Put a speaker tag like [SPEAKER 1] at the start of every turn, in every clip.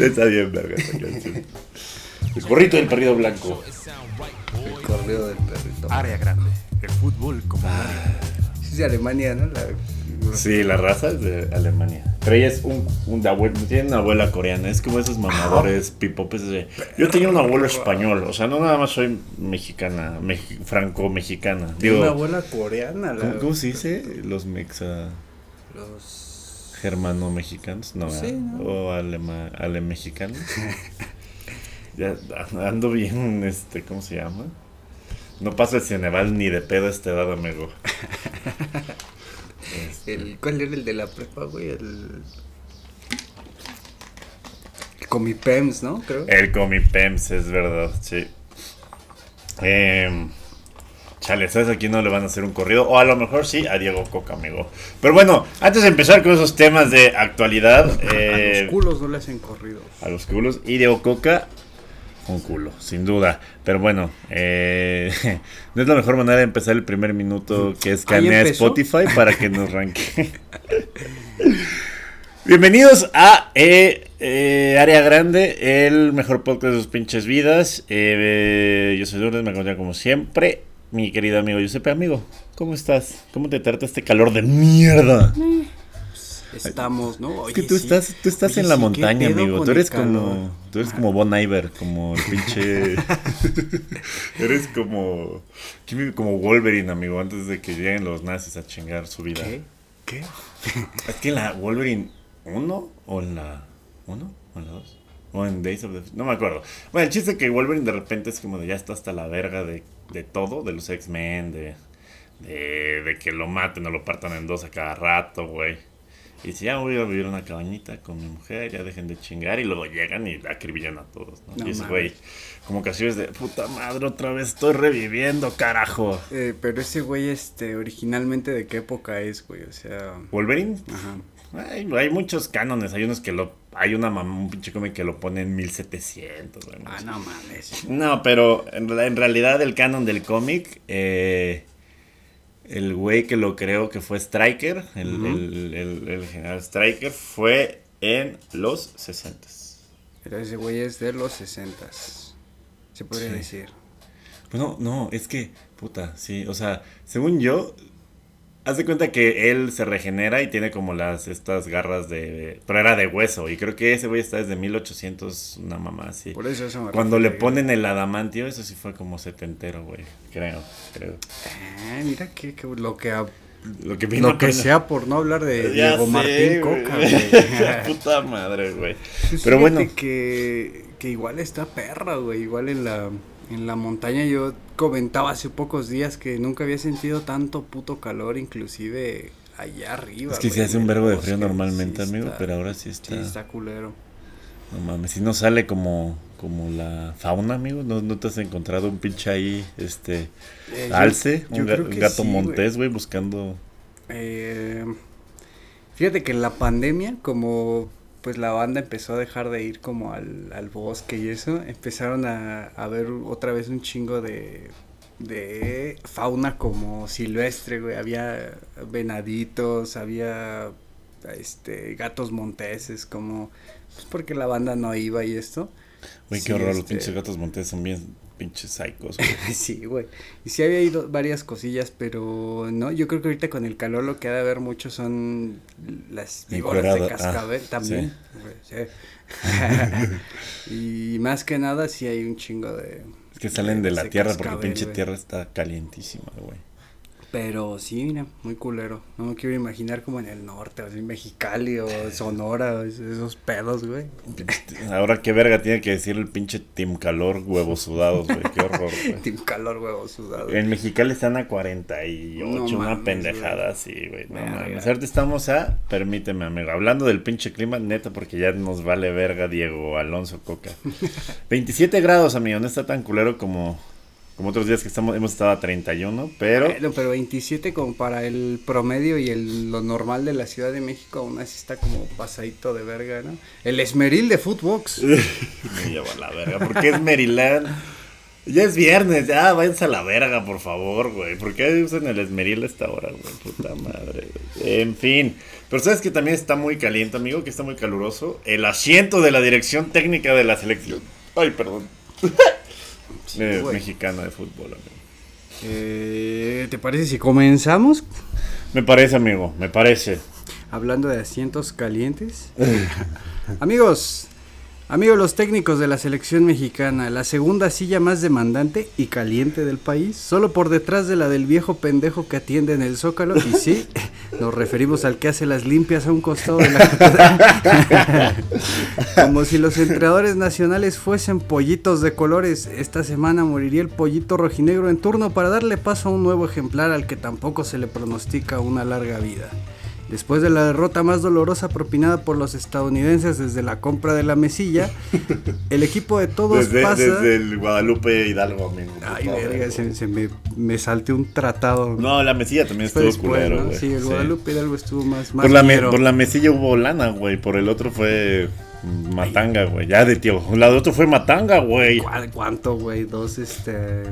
[SPEAKER 1] Está bien, verga. El gorrito del perrito blanco.
[SPEAKER 2] El correo del perrito.
[SPEAKER 3] Área grande. El fútbol como
[SPEAKER 2] Es de Alemania, ¿no? La-
[SPEAKER 1] Sí, la raza es de Alemania. Pero ella es un, un de abuelo, tiene una abuela coreana. Es como esos mamadores pipopes de. Yo tenía un abuelo español. O sea, no nada más soy mexicana, mex- franco-mexicana.
[SPEAKER 2] Tiene una abuela coreana. La,
[SPEAKER 1] ¿cómo, cómo se dice? Los mexa.
[SPEAKER 2] Los...
[SPEAKER 1] germano-mexicanos, no,
[SPEAKER 2] Sí. ¿no?
[SPEAKER 1] o alema, ale-mexicanos. ya ando bien, este, ¿cómo se llama? No paso el Ceneval ni de pedo a esta edad, amigo. Este,
[SPEAKER 2] El, ¿Cuál era el de la prepa, güey? El... El Comipems, ¿no? Creo.
[SPEAKER 1] el Comipems, es verdad, sí. Em, chale, ¿sabes a quién no le van a hacer un corrido? O a lo mejor sí, a Diego Coca, amigo. Pero bueno, antes de empezar con esos temas de actualidad,
[SPEAKER 2] A
[SPEAKER 1] eh,
[SPEAKER 2] los culos no le hacen corridos.
[SPEAKER 1] a los culos. Y Diego Coca, un culo, sin duda. Pero bueno, eh, no es la mejor manera de empezar el primer minuto que escanea
[SPEAKER 2] empezó?
[SPEAKER 1] Spotify para que nos ranque. Bienvenidos a eh, eh, Área Grande, el mejor podcast de sus pinches vidas. Eh, yo soy Lourdes, me acompaña como siempre mi querido amigo Giuseppe. Amigo, ¿cómo estás? ¿Cómo te trata este calor de mierda?
[SPEAKER 2] Estamos, ¿no?
[SPEAKER 1] Es que
[SPEAKER 2] Oye,
[SPEAKER 1] tú
[SPEAKER 2] sí.
[SPEAKER 1] estás, tú estás
[SPEAKER 2] Oye,
[SPEAKER 1] en la
[SPEAKER 2] sí, ¿qué
[SPEAKER 1] montaña, amigo. Tú eres como, tú eres como Bon Iver, como el pinche, eres como, ¿quién- como Wolverine, amigo, antes de que lleguen los nazis a chingar su vida.
[SPEAKER 2] ¿Qué? ¿Qué?
[SPEAKER 1] Es que en la Wolverine 1 o en la 1 o en la 2 o en Days of the no me acuerdo. Bueno, el chiste es que Wolverine de repente es como de ya está hasta la verga de, de todo, de los X-Men, de, de, de que lo maten o lo partan en dos a cada rato, güey. Y dice, ya voy a vivir una cabañita con mi mujer, ya dejen de chingar. Y luego llegan y acribillan a todos, ¿no?
[SPEAKER 2] No
[SPEAKER 1] y ese güey, como que así es de, puta madre, otra vez estoy reviviendo, carajo.
[SPEAKER 2] Eh, pero ese güey, este, originalmente, ¿de qué época es, güey? O sea...
[SPEAKER 1] ¿Wolverine?
[SPEAKER 2] Ajá.
[SPEAKER 1] Hay, hay muchos cánones, hay unos que lo... Hay una mamá, un pinche cómic que lo pone en 1700, güey, no
[SPEAKER 2] Ah, no mames.
[SPEAKER 1] No, pero en, re- en realidad el canon del cómic, eh, el güey que lo creó, que fue Striker, el, el- el- el general Striker, fue en los 60
[SPEAKER 2] Pero ese güey es de los sesentas. Se podría
[SPEAKER 1] Sí.
[SPEAKER 2] decir.
[SPEAKER 1] Pues no, no, es que, puta, sí, o sea, según yo, haz de cuenta que él se regenera y tiene como las, estas garras de, pero era de hueso, y creo que ese güey está desde 1800, una mamá así.
[SPEAKER 2] Por eso eso me
[SPEAKER 1] Cuando le ponen el adamantio, eso sí fue como setentero, güey, creo, creo.
[SPEAKER 2] Ah, mira que, que lo que
[SPEAKER 1] Lo que vino
[SPEAKER 2] lo que sea por no hablar de
[SPEAKER 1] Ya
[SPEAKER 2] Diego
[SPEAKER 1] sé,
[SPEAKER 2] Martín
[SPEAKER 1] güey.
[SPEAKER 2] Coca, güey.
[SPEAKER 1] Puta madre, güey. Pero
[SPEAKER 2] fíjate
[SPEAKER 1] bueno.
[SPEAKER 2] que, que igual está perra, güey. Igual en la, en la montaña yo comentaba hace pocos días que nunca había sentido tanto puto calor, inclusive allá arriba.
[SPEAKER 1] Es que se hace un verbo de frío normalmente,
[SPEAKER 2] Sí
[SPEAKER 1] amigo,
[SPEAKER 2] está-
[SPEAKER 1] pero ahora sí
[SPEAKER 2] Sí,
[SPEAKER 1] está.
[SPEAKER 2] está culero.
[SPEAKER 1] No mames, si no sale como, como la fauna, amigo, ¿No, no te has encontrado un pinche ahí, este,
[SPEAKER 2] Eh,
[SPEAKER 1] alce,
[SPEAKER 2] yo
[SPEAKER 1] un, ga- gato
[SPEAKER 2] sí,
[SPEAKER 1] montés, güey, buscando...
[SPEAKER 2] Eh, fíjate que en la pandemia, como pues la banda empezó a dejar de ir como al, al bosque y eso, empezaron a, a ver otra vez un chingo de, de fauna como silvestre, güey. Había venaditos, había este gatos monteses, como pues porque la banda no iba y esto.
[SPEAKER 1] Güey,
[SPEAKER 2] Sí,
[SPEAKER 1] qué horror, los
[SPEAKER 2] este-
[SPEAKER 1] pinches gatos son bien pinches psicos, güey.
[SPEAKER 2] Sí, güey. Y sí había ido varias cosillas, pero no, yo creo que ahorita con el calor lo que ha de haber mucho son las víboras de
[SPEAKER 1] ah,
[SPEAKER 2] cascabel también. sí. y más que nada sí hay un chingo de...
[SPEAKER 1] Es que salen de la tierra porque pinche
[SPEAKER 2] güey.
[SPEAKER 1] tierra está calientísima, güey.
[SPEAKER 2] Pero sí, mira, muy culero. No me quiero imaginar como en el norte, o así Mexicali o Sonora, es- esos pedos, güey.
[SPEAKER 1] Ahora qué verga tiene que decir el pinche Team Calor huevos sudados, güey, qué horror, güey.
[SPEAKER 2] Tiene calor, huevo sudado.
[SPEAKER 1] En Mexicali están a 48,
[SPEAKER 2] No
[SPEAKER 1] una
[SPEAKER 2] mames,
[SPEAKER 1] pendejada
[SPEAKER 2] güey.
[SPEAKER 1] así, güey. No
[SPEAKER 2] Verga.
[SPEAKER 1] mames. Ahorita estamos a, permíteme, amigo, hablando del pinche clima, neta, porque ya nos vale verga Diego Alonso Coca. 27 grados, amigo, no está tan culero como, como otros días que estamos, hemos estado a 31, pero...
[SPEAKER 2] Bueno, pero 27 como para el promedio y el, lo normal de la Ciudad de México aún así está como pasadito de verga, ¿no? El esmeril de Footbox.
[SPEAKER 1] Me llevo a la verga, porque es Maryland. Ya es viernes, ya váyanse a la verga, por favor, güey. ¿Por qué usan el esmeril a esta hora, güey? Puta madre. güey. En fin, Pero sabes que también está muy caliente, amigo, que está muy caluroso. El asiento de la dirección técnica de la selección. Ay, perdón. Eh, mexicana de fútbol, amigo.
[SPEAKER 2] Eh, ¿Te parece si comenzamos?
[SPEAKER 1] Me parece, amigo, me parece.
[SPEAKER 2] Hablando de asientos calientes. amigos, amigos los técnicos de la selección mexicana, la segunda silla más demandante y caliente del país, solo por detrás de la del viejo pendejo que atiende en el Zócalo. Y sí, nos referimos al que hace las limpias a un costado de la Como si los entrenadores nacionales fuesen pollitos de colores. Esta semana moriría el pollito rojinegro en turno para darle paso a un nuevo ejemplar al que tampoco se le pronostica una larga vida. Después de la derrota más dolorosa propinada por los estadounidenses desde la compra de la mesilla, el equipo de todos
[SPEAKER 1] Desde,
[SPEAKER 2] pasa.
[SPEAKER 1] desde el Guadalupe Hidalgo, amigo.
[SPEAKER 2] Ay, verga, se, se me, me salté un tratado.
[SPEAKER 1] No, la mesilla también estuvo
[SPEAKER 2] después,
[SPEAKER 1] culero,
[SPEAKER 2] ¿no? Sí, el
[SPEAKER 1] Sí.
[SPEAKER 2] Guadalupe Hidalgo estuvo más. más
[SPEAKER 1] Por la, me-
[SPEAKER 2] ñero.
[SPEAKER 1] por la mesilla hubo lana, güey. Por el otro fue matanga, güey. Ya de tío. La de otro fue matanga, güey.
[SPEAKER 2] ¿Cuál- ¿Cuánto, güey? Dos, este.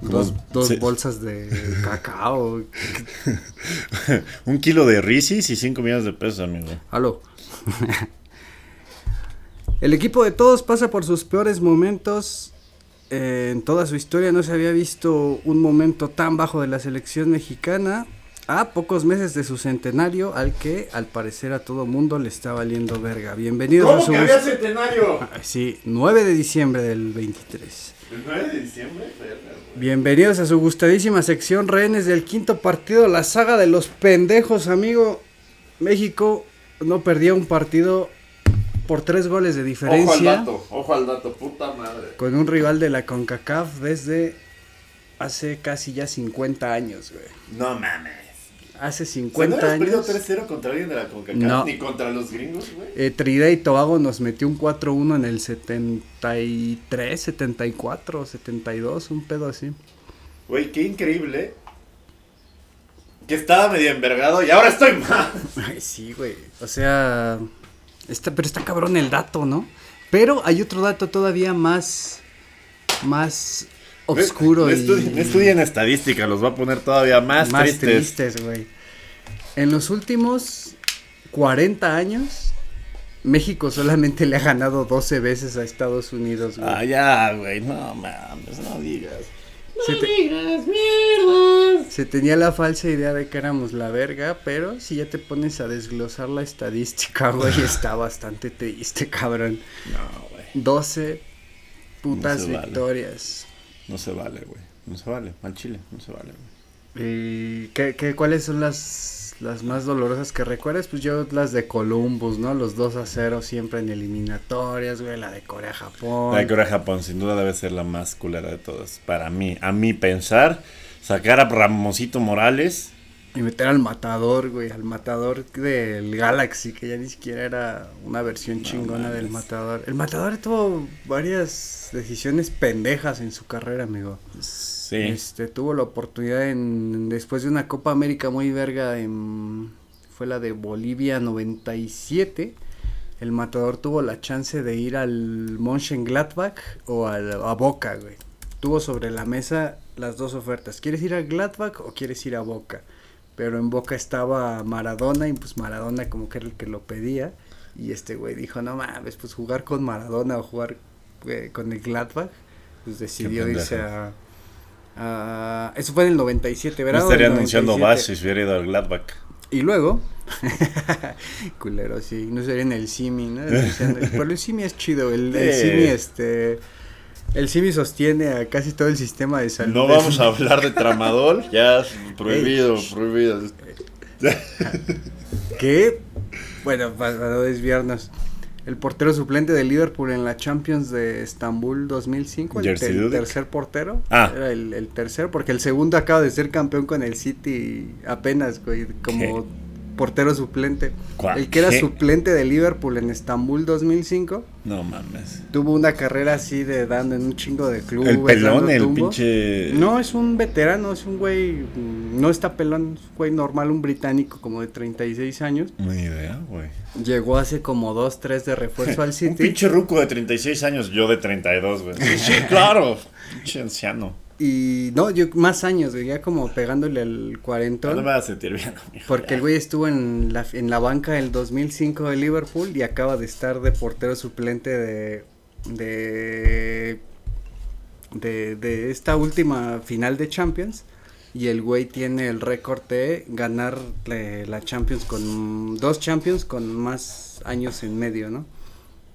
[SPEAKER 1] Como
[SPEAKER 2] Dos, dos
[SPEAKER 1] se-
[SPEAKER 2] bolsas de cacao.
[SPEAKER 1] Un kilo de risis y 5 millones de pesos, amigo.
[SPEAKER 2] Aló. El equipo de todos pasa por sus peores momentos. Eh, en toda su historia no se había visto un momento tan bajo de la selección mexicana. A pocos meses de su centenario, al que al parecer a todo mundo le está valiendo verga. Bienvenidos a su.
[SPEAKER 1] había centenario?
[SPEAKER 2] Sí, 9 de diciembre del 23.
[SPEAKER 1] ¿El 9 de diciembre?
[SPEAKER 2] Bienvenidos a su gustadísima sección Rehenes del quinto partido, la saga de los pendejos, amigo. México no perdía un partido por tres goles de diferencia
[SPEAKER 1] ojo al dato, puta madre.
[SPEAKER 2] con un rival de la CONCACAF desde hace casi ya 50 años, güey.
[SPEAKER 1] No mames.
[SPEAKER 2] Hace 50 años.
[SPEAKER 1] 3-0 contra alguien de la CONCACAF?
[SPEAKER 2] No.
[SPEAKER 1] Ni contra los gringos, güey.
[SPEAKER 2] Eh, Trinidad y Tobago nos metió un 4-1 en el 73, 74, 72, un pedo así.
[SPEAKER 1] Güey, qué increíble. Que estaba medio envergado y ahora estoy más.
[SPEAKER 2] Ay, sí, güey. O sea, está, pero está cabrón el dato, ¿no? Pero hay otro dato todavía más, más oscuro
[SPEAKER 1] No estudien, no estudien estadística, los va a poner todavía más,
[SPEAKER 2] más
[SPEAKER 1] tristes.
[SPEAKER 2] tristes, güey. En los últimos 40 años, México solamente le ha ganado 12 veces a Estados Unidos, güey.
[SPEAKER 1] Ah, ya, güey, no mames, no digas.
[SPEAKER 2] Se te- Se tenía la falsa idea de que éramos la verga, pero si ya te pones a desglosar la estadística, güey, está bastante triste, cabrón.
[SPEAKER 1] No, güey,
[SPEAKER 2] 12 putas
[SPEAKER 1] No vale. No se vale, güey. No se vale, al chile, no se vale, güey.
[SPEAKER 2] ¿Y qué, qué, cuáles son las, las más dolorosas que recuerdas? Pues yo las de Columbus, ¿no? Los 2 a 0 siempre en eliminatorias, güey, la de Corea-Japón.
[SPEAKER 1] La de Corea-Japón sin duda debe ser la más culera de todas. Para mí, a mí pensar, sacar a Ramosito Morales.
[SPEAKER 2] Y meter al matador, güey, al matador del Galaxy, que ya ni siquiera era una versión chingona del matador. El matador tuvo varias decisiones pendejas en su carrera, amigo.
[SPEAKER 1] Sí.
[SPEAKER 2] Este, tuvo la oportunidad en, después de una Copa América muy verga, en, fue la de Bolivia 97. El matador tuvo la chance de ir al Mönchengladbach o al- a Boca, güey. Tuvo sobre la mesa las dos ofertas. ¿Quieres ir a Gladbach o quieres ir a Boca? Pero en Boca estaba Maradona y pues Maradona como que era el que lo pedía. Y este güey dijo, no mames, pues jugar con Maradona o jugar eh, con el Gladbach. Pues decidió irse a, a- Eso fue en el 97,
[SPEAKER 1] No
[SPEAKER 2] ¿verdad?
[SPEAKER 1] estaría anunciando
[SPEAKER 2] 97.
[SPEAKER 1] Bash si hubiera ido al Gladbach.
[SPEAKER 2] Y luego, culero, sí, no sería en el Simi, ¿no? Pero el Simi es chido, el, el. Simi, este, el Simi sostiene a casi todo el sistema de salud.
[SPEAKER 1] No
[SPEAKER 2] de-
[SPEAKER 1] vamos a hablar de tramadol, ya es prohibido, prohibido.
[SPEAKER 2] Que, bueno, para no desviarnos, el portero suplente de Liverpool en la Champions de Estambul 2005, el, ter-
[SPEAKER 1] Dudek.
[SPEAKER 2] tercer portero,
[SPEAKER 1] Ah.
[SPEAKER 2] era el, el tercero, porque el segundo acaba de ser campeón con el City apenas, güey, como portero suplente.
[SPEAKER 1] ¿Cuál?
[SPEAKER 2] El que era
[SPEAKER 1] ¿Qué?
[SPEAKER 2] suplente de Liverpool en Estambul 2005,
[SPEAKER 1] No mames.
[SPEAKER 2] tuvo una carrera así de dando en un chingo de clubes.
[SPEAKER 1] El pelón, el pinche.
[SPEAKER 2] No, es un veterano, es un güey, mm, no está pelón, es un güey normal, un británico como de 36 años.
[SPEAKER 1] Ni idea, güey.
[SPEAKER 2] Llegó hace como dos, tres de refuerzo al
[SPEAKER 1] Un
[SPEAKER 2] City.
[SPEAKER 1] pinche ruco de 36 años, yo de 32, güey. Sí, claro. Pinche anciano.
[SPEAKER 2] Y no, yo más años, güey, ya como pegándole al
[SPEAKER 1] No
[SPEAKER 2] cuarentón.
[SPEAKER 1] me vas a sentir bien, amigo.
[SPEAKER 2] Porque el güey estuvo en la, en la banca del 2005 de Liverpool y acaba de estar de portero suplente de, de, de, de esta última final de Champions. Y el güey tiene el récord de ganar la Champions con dos Champions con más años en medio, ¿no?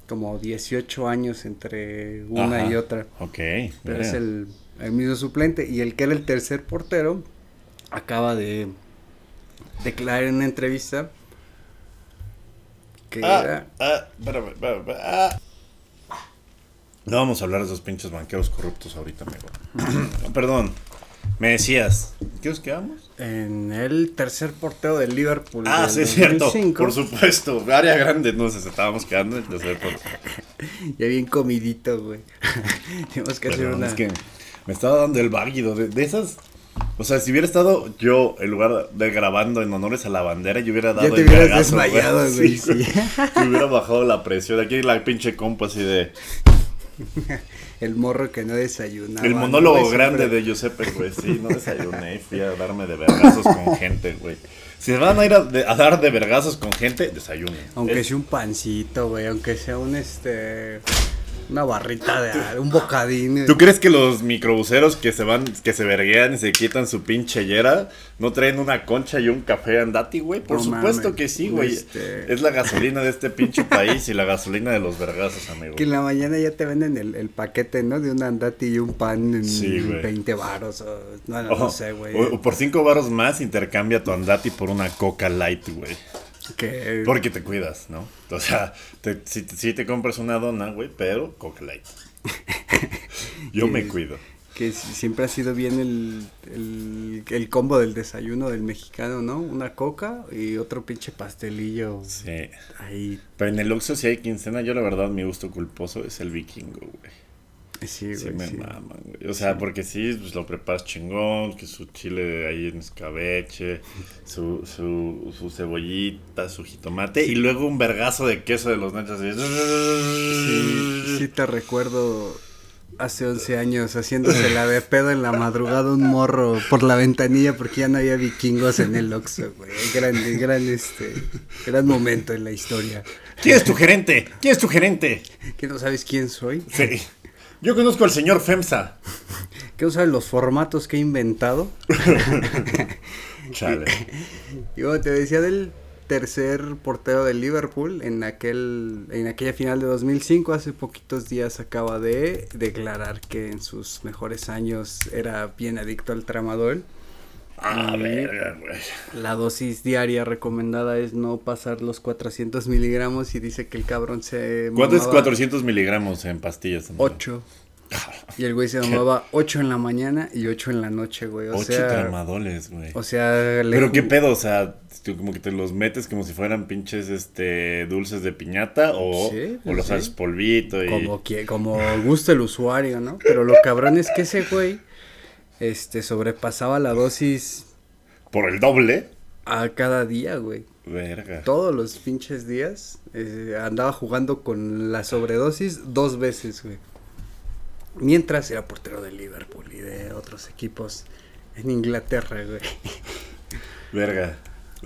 [SPEAKER 2] Como 18 años entre una
[SPEAKER 1] Ajá.
[SPEAKER 2] y otra.
[SPEAKER 1] Ok.
[SPEAKER 2] Pero es el, el mismo suplente. Y el que era el tercer portero acaba de declarar en una entrevista que
[SPEAKER 1] Ah,
[SPEAKER 2] era.
[SPEAKER 1] ah, espérame, espérame, espérame, ah. No vamos a hablar de esos pinches banqueros corruptos ahorita, amigo. Perdón. Me decías. ¿Qué os quedamos?
[SPEAKER 2] En el tercer portero del Liverpool.
[SPEAKER 1] Ah,
[SPEAKER 2] del
[SPEAKER 1] sí, es cierto.
[SPEAKER 2] 2005,
[SPEAKER 1] Por supuesto. Área grande, entonces estábamos quedando en el tercer portero.
[SPEAKER 2] Ya bien comidito, güey. Tenemos que hacer una.
[SPEAKER 1] es que me estaba dando el váguido de, de esas. O sea, si hubiera estado yo, en lugar de grabando en honores a la bandera, yo hubiera dado
[SPEAKER 2] Ya te
[SPEAKER 1] el
[SPEAKER 2] hubieras
[SPEAKER 1] vergazo,
[SPEAKER 2] desmayado, güey,
[SPEAKER 1] Sí,
[SPEAKER 2] sí.
[SPEAKER 1] Me hubiera bajado la presión. Aquí la pinche compa así de.
[SPEAKER 2] El morro que no desayunaba.
[SPEAKER 1] el
[SPEAKER 2] ¿no,
[SPEAKER 1] monólogo grande de Giuseppe, güey. Sí, no desayuné. Fui a darme de vergazos con gente, güey. Si van a ir a, de- a dar de vergazos con gente, desayunen.
[SPEAKER 2] Aunque
[SPEAKER 1] Es-
[SPEAKER 2] sea un pancito, güey. Aunque sea un este. Una barrita de un bocadín.
[SPEAKER 1] ¿Tú crees que los microbuseros que se van, que se verguean y se quitan su pinche yera, no traen una concha y un café andati, güey? Por
[SPEAKER 2] No
[SPEAKER 1] supuesto
[SPEAKER 2] mames.
[SPEAKER 1] que sí, güey.
[SPEAKER 2] Este-
[SPEAKER 1] Es la gasolina de este pinche país y la gasolina de los vergazos, amigo.
[SPEAKER 2] Que en la mañana ya te venden el, el paquete, ¿no? De un andati y un pan en
[SPEAKER 1] Sí, güey.
[SPEAKER 2] 20 varos o... No, no,
[SPEAKER 1] O-
[SPEAKER 2] no sé, güey.
[SPEAKER 1] o- o por cinco baros más intercambia tu andati por una coca light, güey.
[SPEAKER 2] Que...
[SPEAKER 1] Porque te cuidas, ¿no? O sea, te, si, si te compras una dona, güey, pero coca light. Yo me cuido.
[SPEAKER 2] Que si- siempre ha sido bien el, el, el combo del desayuno del mexicano, ¿no? Una coca y otro pinche pastelillo
[SPEAKER 1] Sí.
[SPEAKER 2] ahí.
[SPEAKER 1] Pero en el Oxxo si hay quincena, yo la verdad mi gusto culposo es el vikingo, güey.
[SPEAKER 2] Sí,
[SPEAKER 1] Sí
[SPEAKER 2] güey,
[SPEAKER 1] me
[SPEAKER 2] sí.
[SPEAKER 1] maman, güey. O sea, porque sí, pues lo preparas chingón, que su chile ahí en escabeche, su, su, su cebollita, su jitomate, y luego un vergazo de queso de los nachos. así.
[SPEAKER 2] Sí, sí te recuerdo hace 11 años haciéndose la de pedo en la madrugada un morro por la ventanilla porque ya no había vikingos en el Oxxo, güey. Gran, gran, este, gran momento en la historia.
[SPEAKER 1] ¿Quién es tu gerente? ¿Quién es tu gerente?
[SPEAKER 2] ¿Que no sabes quién soy?
[SPEAKER 1] Sí. Yo conozco al señor FEMSA.
[SPEAKER 2] ¿Que no sabes los formatos que he inventado?
[SPEAKER 1] Chale.
[SPEAKER 2] Y bueno, te decía del tercer portero del Liverpool en aquel en aquella final de 2005 hace poquitos días acaba de declarar que en sus mejores años era bien adicto al tramadol
[SPEAKER 1] Ah, verga, güey.
[SPEAKER 2] la dosis diaria recomendada es no pasar los 400 miligramos y dice que el cabrón se
[SPEAKER 1] ¿Cuánto es
[SPEAKER 2] mamaba
[SPEAKER 1] 400 miligramos en pastillas? amigo?
[SPEAKER 2] 8 y el güey se mamaba 8 en la mañana y 8 en la noche güey o
[SPEAKER 1] Ocho
[SPEAKER 2] sea
[SPEAKER 1] tramadoles, güey.
[SPEAKER 2] o sea le
[SPEAKER 1] Pero qué pedo, o sea, tú como que te los metes como si fueran pinches este dulces de piñata o,
[SPEAKER 2] Sí,
[SPEAKER 1] o los
[SPEAKER 2] sí.
[SPEAKER 1] haces polvito y
[SPEAKER 2] como que como gusta el usuario, ¿no? Pero lo cabrón es que ese güey este sobrepasaba la dosis
[SPEAKER 1] por el doble.
[SPEAKER 2] a cada día, güey.
[SPEAKER 1] Verga.
[SPEAKER 2] Todos los pinches días eh, andaba jugando con la sobredosis dos veces, güey. Mientras era portero de Liverpool y de otros equipos en Inglaterra, güey.
[SPEAKER 1] Verga.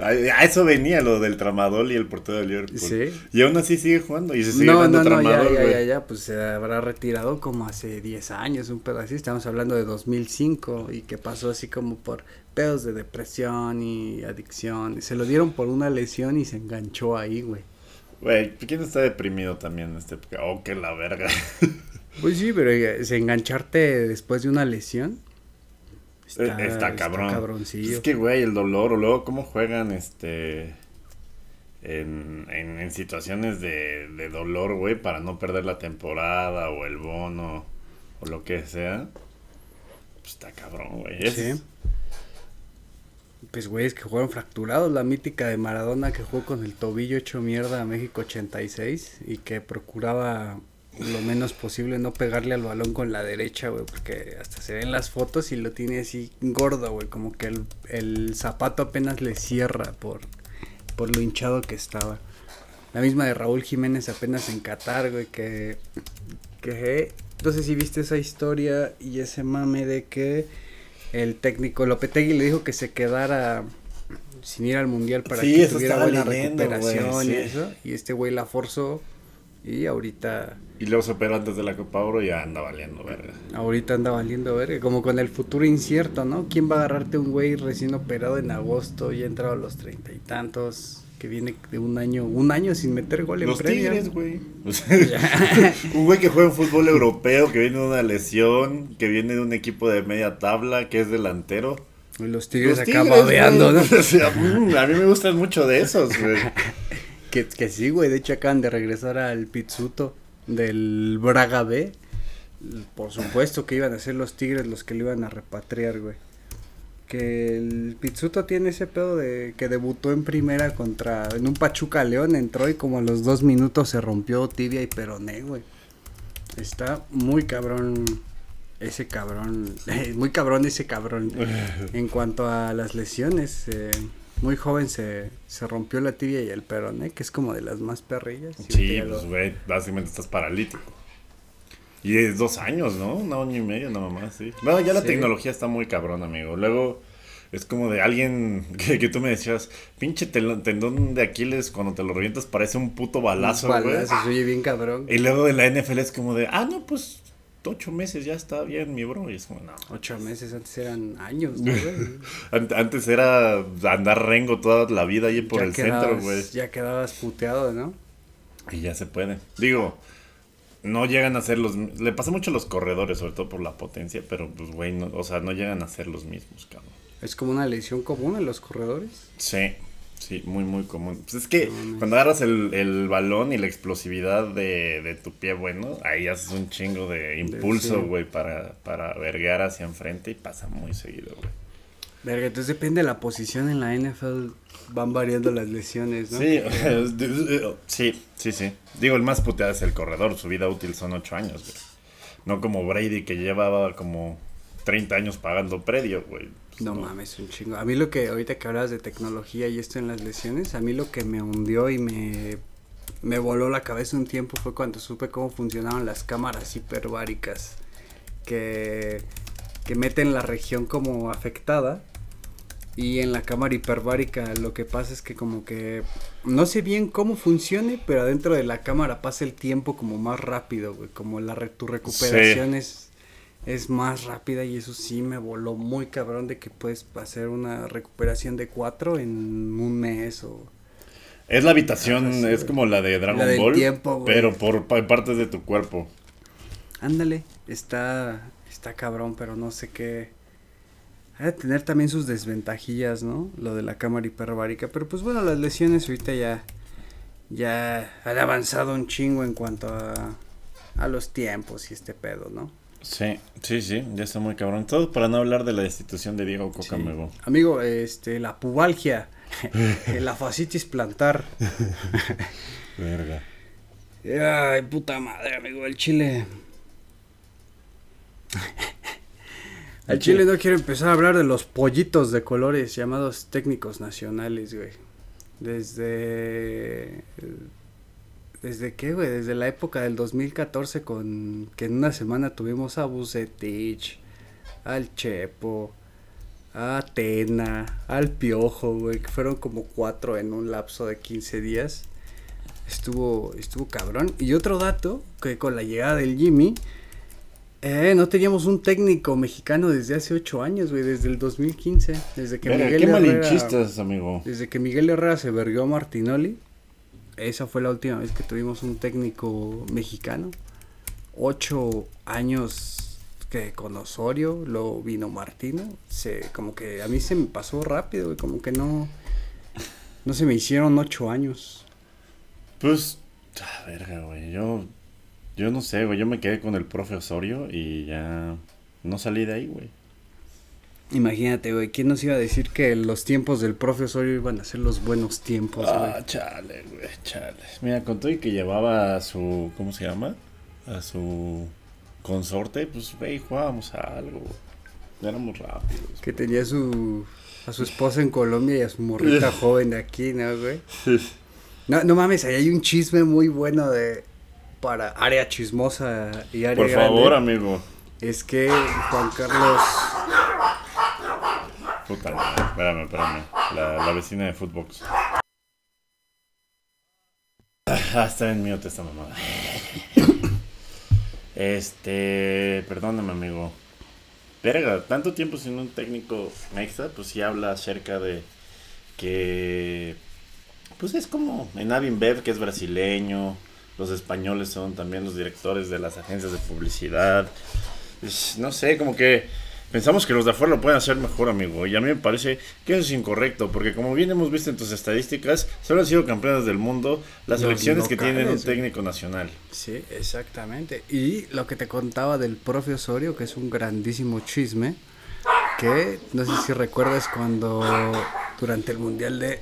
[SPEAKER 1] A eso venía lo del tramadol y el portero de Liverpool.
[SPEAKER 2] Sí.
[SPEAKER 1] Y aún así sigue jugando y se sigue
[SPEAKER 2] No,
[SPEAKER 1] dando
[SPEAKER 2] no, no, ya,
[SPEAKER 1] tramadol,
[SPEAKER 2] ya, ya, ya, pues se habrá retirado como hace 10 años, un pedo así, estamos hablando de 2005 y que pasó así como por pedos de depresión y adicción, se lo dieron por una lesión y se enganchó ahí, güey.
[SPEAKER 1] Güey, ¿quién está deprimido también en este época? Oh, que la verga.
[SPEAKER 2] Pues sí, pero eh, se engancharte después de una lesión.
[SPEAKER 1] Está, cabrón.
[SPEAKER 2] cabroncillo.
[SPEAKER 1] Es que, güey, el dolor, o luego cómo juegan, este... En, en, en situaciones de, de dolor, güey, para no perder la temporada o el bono o lo que sea. Pues está cabrón, güey.
[SPEAKER 2] Sí. Pues güey, es que jugaron fracturados, la mítica de Maradona que jugó con el tobillo hecho mierda a México 86 y que procuraba lo menos posible no pegarle al balón con la derecha, güey, porque hasta se ven las fotos y lo tiene así gordo, güey, como que el, el zapato apenas le cierra por, por lo hinchado que estaba. La misma de Raúl Jiménez apenas en Qatar, güey, que, que Entonces, si viste esa historia y ese mame de que el técnico Lopetegui le dijo que se quedara sin ir al mundial para
[SPEAKER 1] Sí,
[SPEAKER 2] que tuviera buena
[SPEAKER 1] leyendo,
[SPEAKER 2] recuperación y eso. Y este güey la forzó y ahorita,
[SPEAKER 1] Y luego se operó antes de la Copa Oro y ya anda valiendo, verga.
[SPEAKER 2] ahorita anda valiendo verga. Como con el futuro incierto, ¿no? ¿Quién va a agarrarte un güey recién operado en agosto y entrado a los treinta y tantos? Que viene de un año, un año sin meter gol en
[SPEAKER 1] Los
[SPEAKER 2] Premier?
[SPEAKER 1] Tigres, güey. O sea, un güey que juega en fútbol europeo, que viene de una lesión, que viene de un equipo de media tabla, que es delantero.
[SPEAKER 2] Los Tigres
[SPEAKER 1] Los
[SPEAKER 2] acá
[SPEAKER 1] Tigres,
[SPEAKER 2] babeando, ¿no?
[SPEAKER 1] O sea, mm, a mí me gustan mucho de esos, güey.
[SPEAKER 2] Que, que sí, güey. De hecho, acaban de regresar al Pizzuto del Braga B. Por supuesto que iban a ser los Tigres los que lo iban a repatriar, güey. Que el Pizzuto tiene ese pedo de que debutó en primera contra. En un Pachuca León entró y como a los dos minutos se rompió tibia y peroné, güey. Está muy cabrón. Ese cabrón. muy cabrón ese cabrón. En cuanto a las lesiones, eh, muy joven se, se rompió la tibia y el peroné, que es como de las más perrillas.
[SPEAKER 1] Sí, pues, güey, básicamente estás paralítico. Y es dos años, ¿no? Un año y medio nada más, sí. Bueno, ya la
[SPEAKER 2] Sí.
[SPEAKER 1] tecnología está muy cabrón, amigo. Luego es como de alguien que, que tú me decías, pinche tendón de Aquiles cuando te lo revientas parece un puto balazo, güey.
[SPEAKER 2] balazo, se oye bien cabrón.
[SPEAKER 1] Y luego de la NFL es como de, ah, no, pues ocho meses ya está bien, mi bro. Y es como, no.
[SPEAKER 2] Ocho meses antes eran años, ¿no, güey?
[SPEAKER 1] Ant- Antes era andar rengo toda la vida ahí por
[SPEAKER 2] Ya
[SPEAKER 1] el centro, güey.
[SPEAKER 2] Ya quedabas puteado, ¿no?
[SPEAKER 1] Y ya se puede. Digo, no llegan a ser los... Le pasa mucho a los corredores, sobre todo por la potencia, pero pues, güey, no, o sea, no llegan a ser los mismos, cabrón.
[SPEAKER 2] Es como una lesión común en los corredores.
[SPEAKER 1] Sí, sí, muy, muy común. Pues es que
[SPEAKER 2] No
[SPEAKER 1] cuando agarras el, el balón y la explosividad de, de tu pie bueno, ahí haces un chingo de impulso,
[SPEAKER 2] sí.
[SPEAKER 1] güey, para, para verguear hacia enfrente y pasa muy seguido, güey.
[SPEAKER 2] Verga, entonces depende de la posición en la NFL, van variando las lesiones, ¿no?
[SPEAKER 1] Sí, sí, sí, sí. Digo, el más puteado es el corredor, su vida útil son ocho años, güey. No como Brady que llevaba como 30 años pagando predio, güey. Pues
[SPEAKER 2] No mames, un chingo. A mí lo que, ahorita que hablas de tecnología y esto en las lesiones, a mí lo que me hundió y me, me voló la cabeza un tiempo fue cuando supe cómo funcionaban las cámaras hiperbáricas que, que meten la región como afectada. Y en la cámara hiperbárica lo que pasa es que como que no sé bien cómo funcione, pero adentro de la cámara pasa el tiempo como más rápido, güey. Como la re- tu recuperación es, es más rápida y eso sí me voló muy cabrón de que puedes hacer una recuperación de cuatro en un mes o...
[SPEAKER 1] Es la habitación,
[SPEAKER 2] sí,
[SPEAKER 1] es como la de Dragon
[SPEAKER 2] La del
[SPEAKER 1] Ball,
[SPEAKER 2] tiempo,
[SPEAKER 1] pero por pa- partes de tu cuerpo.
[SPEAKER 2] Ándale, está, está cabrón, pero no sé qué... Ha de tener también sus desventajillas, ¿no? Lo de la cámara hiperbárica, pero pues bueno, las lesiones ahorita ya... Ya han avanzado un chingo en cuanto a, a los tiempos y este pedo, ¿no?
[SPEAKER 1] Sí, sí, sí, ya está muy cabrón. Todo para no hablar de la destitución de Diego Coca,
[SPEAKER 2] Sí.
[SPEAKER 1] amigo.
[SPEAKER 2] Amigo, este, la pubalgia, la fascitis plantar.
[SPEAKER 1] Verga.
[SPEAKER 2] Ay, puta madre, amigo, el chile. Al chile no quiero empezar a hablar de los pollitos de colores llamados técnicos nacionales, güey. Desde... ¿Desde qué, güey? Desde la época del 2014 con... Que en una semana tuvimos a Bucetich, al Chepo, a Atena, al Piojo, güey. Que fueron como cuatro en un lapso de 15 días. Estuvo, estuvo cabrón. Y otro dato, que con la llegada del Jimmy, eh, no teníamos un técnico mexicano desde hace ocho años, güey, desde el 2015. Desde que Miguel
[SPEAKER 1] qué
[SPEAKER 2] Herrera-
[SPEAKER 1] malinchistas, amigo.
[SPEAKER 2] Desde que Miguel Herrera se vergó a Martinoli, esa fue la última vez que tuvimos un técnico mexicano. Ocho años que con Osorio, luego vino Martino. Se, como que a mí se me pasó rápido, güey, como que no, no se me hicieron ocho años.
[SPEAKER 1] Pues, ah, verga, güey. Yo, yo no sé, güey. Yo me quedé con el profe Osorio y ya no salí de ahí, güey.
[SPEAKER 2] Imagínate, güey, ¿quién nos iba a decir que los tiempos del profe Osorio iban a ser los buenos tiempos, güey?
[SPEAKER 1] Ah, chale, güey, chale. Mira, con todo y que llevaba a su, ¿cómo se llama? A su consorte, pues, güey, jugábamos a algo. Éramos rápidos.
[SPEAKER 2] Que tenía su, a su esposa en Colombia y a su morrita joven de aquí, ¿no, güey? No, no mames, ahí hay un chisme muy bueno de... para área chismosa y área
[SPEAKER 1] Por
[SPEAKER 2] grande,
[SPEAKER 1] favor, amigo.
[SPEAKER 2] es que Juan Carlos
[SPEAKER 1] Puta, espérame, espérame. La, vecina de Footbox. Ah, está en mute esta mamada. Este, perdóname, amigo. Verga, tanto tiempo sin un técnico mexa, pues sí habla acerca de que, pues es como en Avinbev, que es brasileño, los españoles son también los directores de las agencias de publicidad. No sé, como que pensamos que los de afuera lo pueden hacer mejor, amigo. Y a mí me parece que eso es incorrecto, porque como bien hemos visto en tus estadísticas, solo han sido campeones del mundo las
[SPEAKER 2] Los
[SPEAKER 1] selecciones que tienen un técnico nacional.
[SPEAKER 2] Sí, exactamente. Y lo que te contaba del profe Osorio, que es un grandísimo chisme, que no sé si recuerdas cuando durante el Mundial de...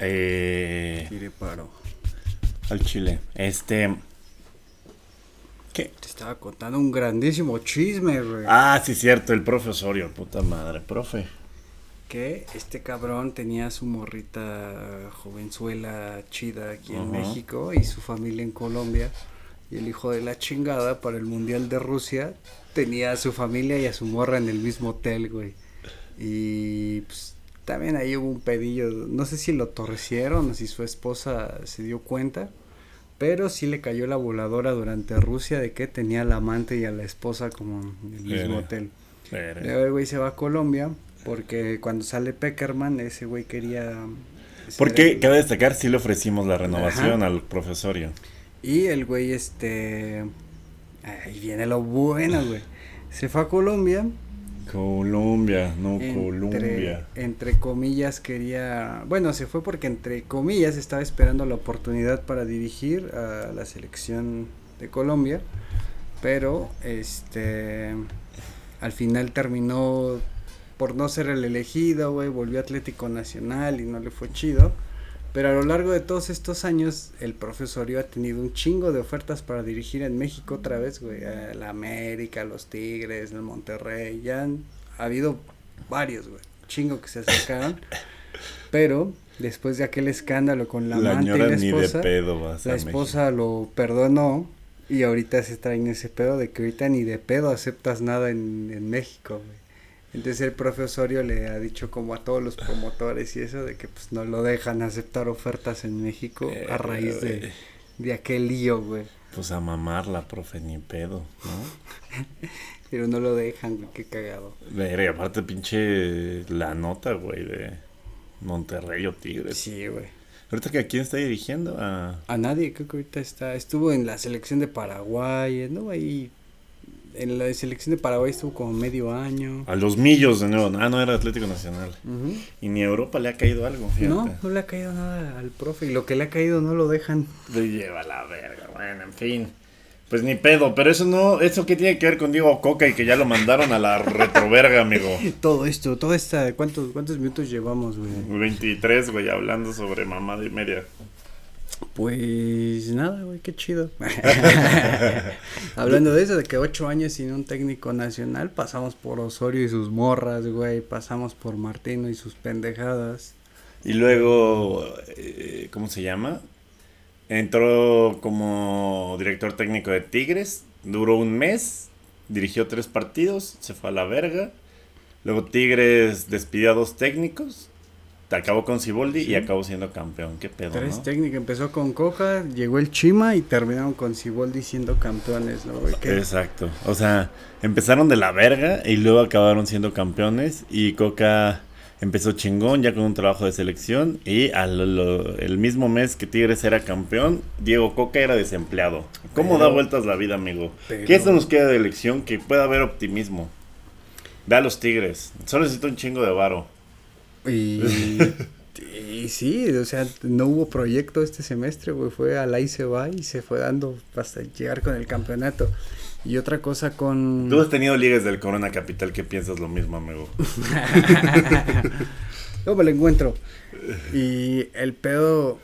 [SPEAKER 1] Eh,
[SPEAKER 2] Tire paro.
[SPEAKER 1] al Chile. Este. ¿Qué?
[SPEAKER 2] Te estaba contando un grandísimo chisme, güey.
[SPEAKER 1] Ah, sí, cierto, el profe Osorio. Puta madre, profe.
[SPEAKER 2] Que este cabrón tenía su morrita jovenzuela chida aquí en. México y su familia en Colombia. Y el hijo de la chingada para el Mundial de Rusia tenía a su familia y a su morra en el mismo hotel, güey. Y pues también ahí hubo un pedillo, no sé si lo torcieron o si su esposa se dio cuenta, pero sí le cayó la voladora durante Rusia de que tenía al amante y a la esposa como en el mismo
[SPEAKER 1] Verga.
[SPEAKER 2] hotel. Luego el güey se va a Colombia porque cuando sale Peckerman ese güey quería... ser
[SPEAKER 1] Porque
[SPEAKER 2] el-
[SPEAKER 1] cabe destacar, sí le ofrecimos la renovación
[SPEAKER 2] Ajá.
[SPEAKER 1] al profesorio.
[SPEAKER 2] Y el güey este... Ahí viene lo bueno, güey. Se fue a Colombia.
[SPEAKER 1] Colombia, no
[SPEAKER 2] Entre,
[SPEAKER 1] Colombia.
[SPEAKER 2] entre comillas quería... Bueno, se fue porque entre comillas estaba esperando la oportunidad para dirigir a la selección de Colombia. Pero este... Al final terminó por no ser el elegido, güey. Volvió a Atlético Nacional y no le fue chido. Pero a lo largo de todos estos años, el profesorio ha tenido un chingo de ofertas para dirigir en México otra vez, güey. A la América, los Tigres, el Monterrey. Ya han ha habido varios, güey. Chingo que se acercaron. Pero después de aquel escándalo con la,
[SPEAKER 1] La
[SPEAKER 2] amante y la
[SPEAKER 1] ni
[SPEAKER 2] esposa,
[SPEAKER 1] de pedo vas
[SPEAKER 2] la
[SPEAKER 1] a
[SPEAKER 2] esposa lo perdonó. Y ahorita se traen ese pedo de que ahorita ni de pedo aceptas nada en, en México, güey. Entonces el profe Osorio le ha dicho como a todos los promotores y eso de que pues no lo dejan aceptar ofertas en México
[SPEAKER 1] Eh,
[SPEAKER 2] a raíz de,
[SPEAKER 1] güey.
[SPEAKER 2] de aquel lío, güey.
[SPEAKER 1] Pues a mamarla, profe, ni pedo, ¿no?
[SPEAKER 2] Pero no lo dejan, güey, qué cagado.
[SPEAKER 1] Verga, aparte pinche la nota, güey, de Monterrey o Tigres.
[SPEAKER 2] Sí, güey.
[SPEAKER 1] Ahorita que a quién está dirigiendo a...
[SPEAKER 2] A nadie, creo que ahorita está, estuvo en la selección de Paraguay, ¿no? Ahí, en la selección de Paraguay estuvo como medio año.
[SPEAKER 1] A los millos de nuevo. Ah, no, era Atlético Nacional.
[SPEAKER 2] Ujú.
[SPEAKER 1] Y ni a Europa le ha caído algo, fíjate.
[SPEAKER 2] No, no le ha caído nada al profe y lo que le ha caído no lo dejan.
[SPEAKER 1] Le lleva la verga, bueno, en fin. Pues ni pedo, pero eso no, eso qué tiene que ver con Diego Coca y que ya lo mandaron a la retroverga, amigo.
[SPEAKER 2] Todo esto, todo esta, ¿cuántos, cuántos minutos llevamos, güey?
[SPEAKER 1] 23, güey, hablando sobre mamada y media.
[SPEAKER 2] Pues nada, güey, qué chido. Hablando de eso, de que ocho años sin un técnico nacional, pasamos por Osorio y sus morras, güey, pasamos por Martino y sus pendejadas.
[SPEAKER 1] Y luego, eh, ¿cómo se llama? Entró como director técnico de Tigres, duró un mes, dirigió tres partidos, se fue a la verga. Luego Tigres despidió a dos técnicos, acabó con Ciboldi y acabó siendo campeón. ¿Qué pedo,
[SPEAKER 2] Tres
[SPEAKER 1] no?
[SPEAKER 2] empezó con Coca, llegó el Chima y terminaron con Ciboldi siendo campeones, ¿no, güey? Que-
[SPEAKER 1] Exacto. O sea, empezaron de la verga y luego acabaron siendo campeones y Coca empezó chingón ya con un trabajo de selección y al lo- el mismo mes que Tigres era campeón, Diego Coca era desempleado. ¿Cómo
[SPEAKER 2] Pero-
[SPEAKER 1] da vueltas la vida, amigo?
[SPEAKER 2] pero-
[SPEAKER 1] ¿Qué esto nos queda de elección? Que pueda haber optimismo. Ve a los Tigres. Solo necesito un chingo de varo.
[SPEAKER 2] Y, y sí, o sea, no hubo proyecto este semestre, güey. Fue al ahí se va y se fue dando hasta llegar con el campeonato. Y otra cosa con.
[SPEAKER 1] Tú has tenido ligas del Corona Capital que piensas lo mismo, amigo.
[SPEAKER 2] No me lo encuentro. Y el pedo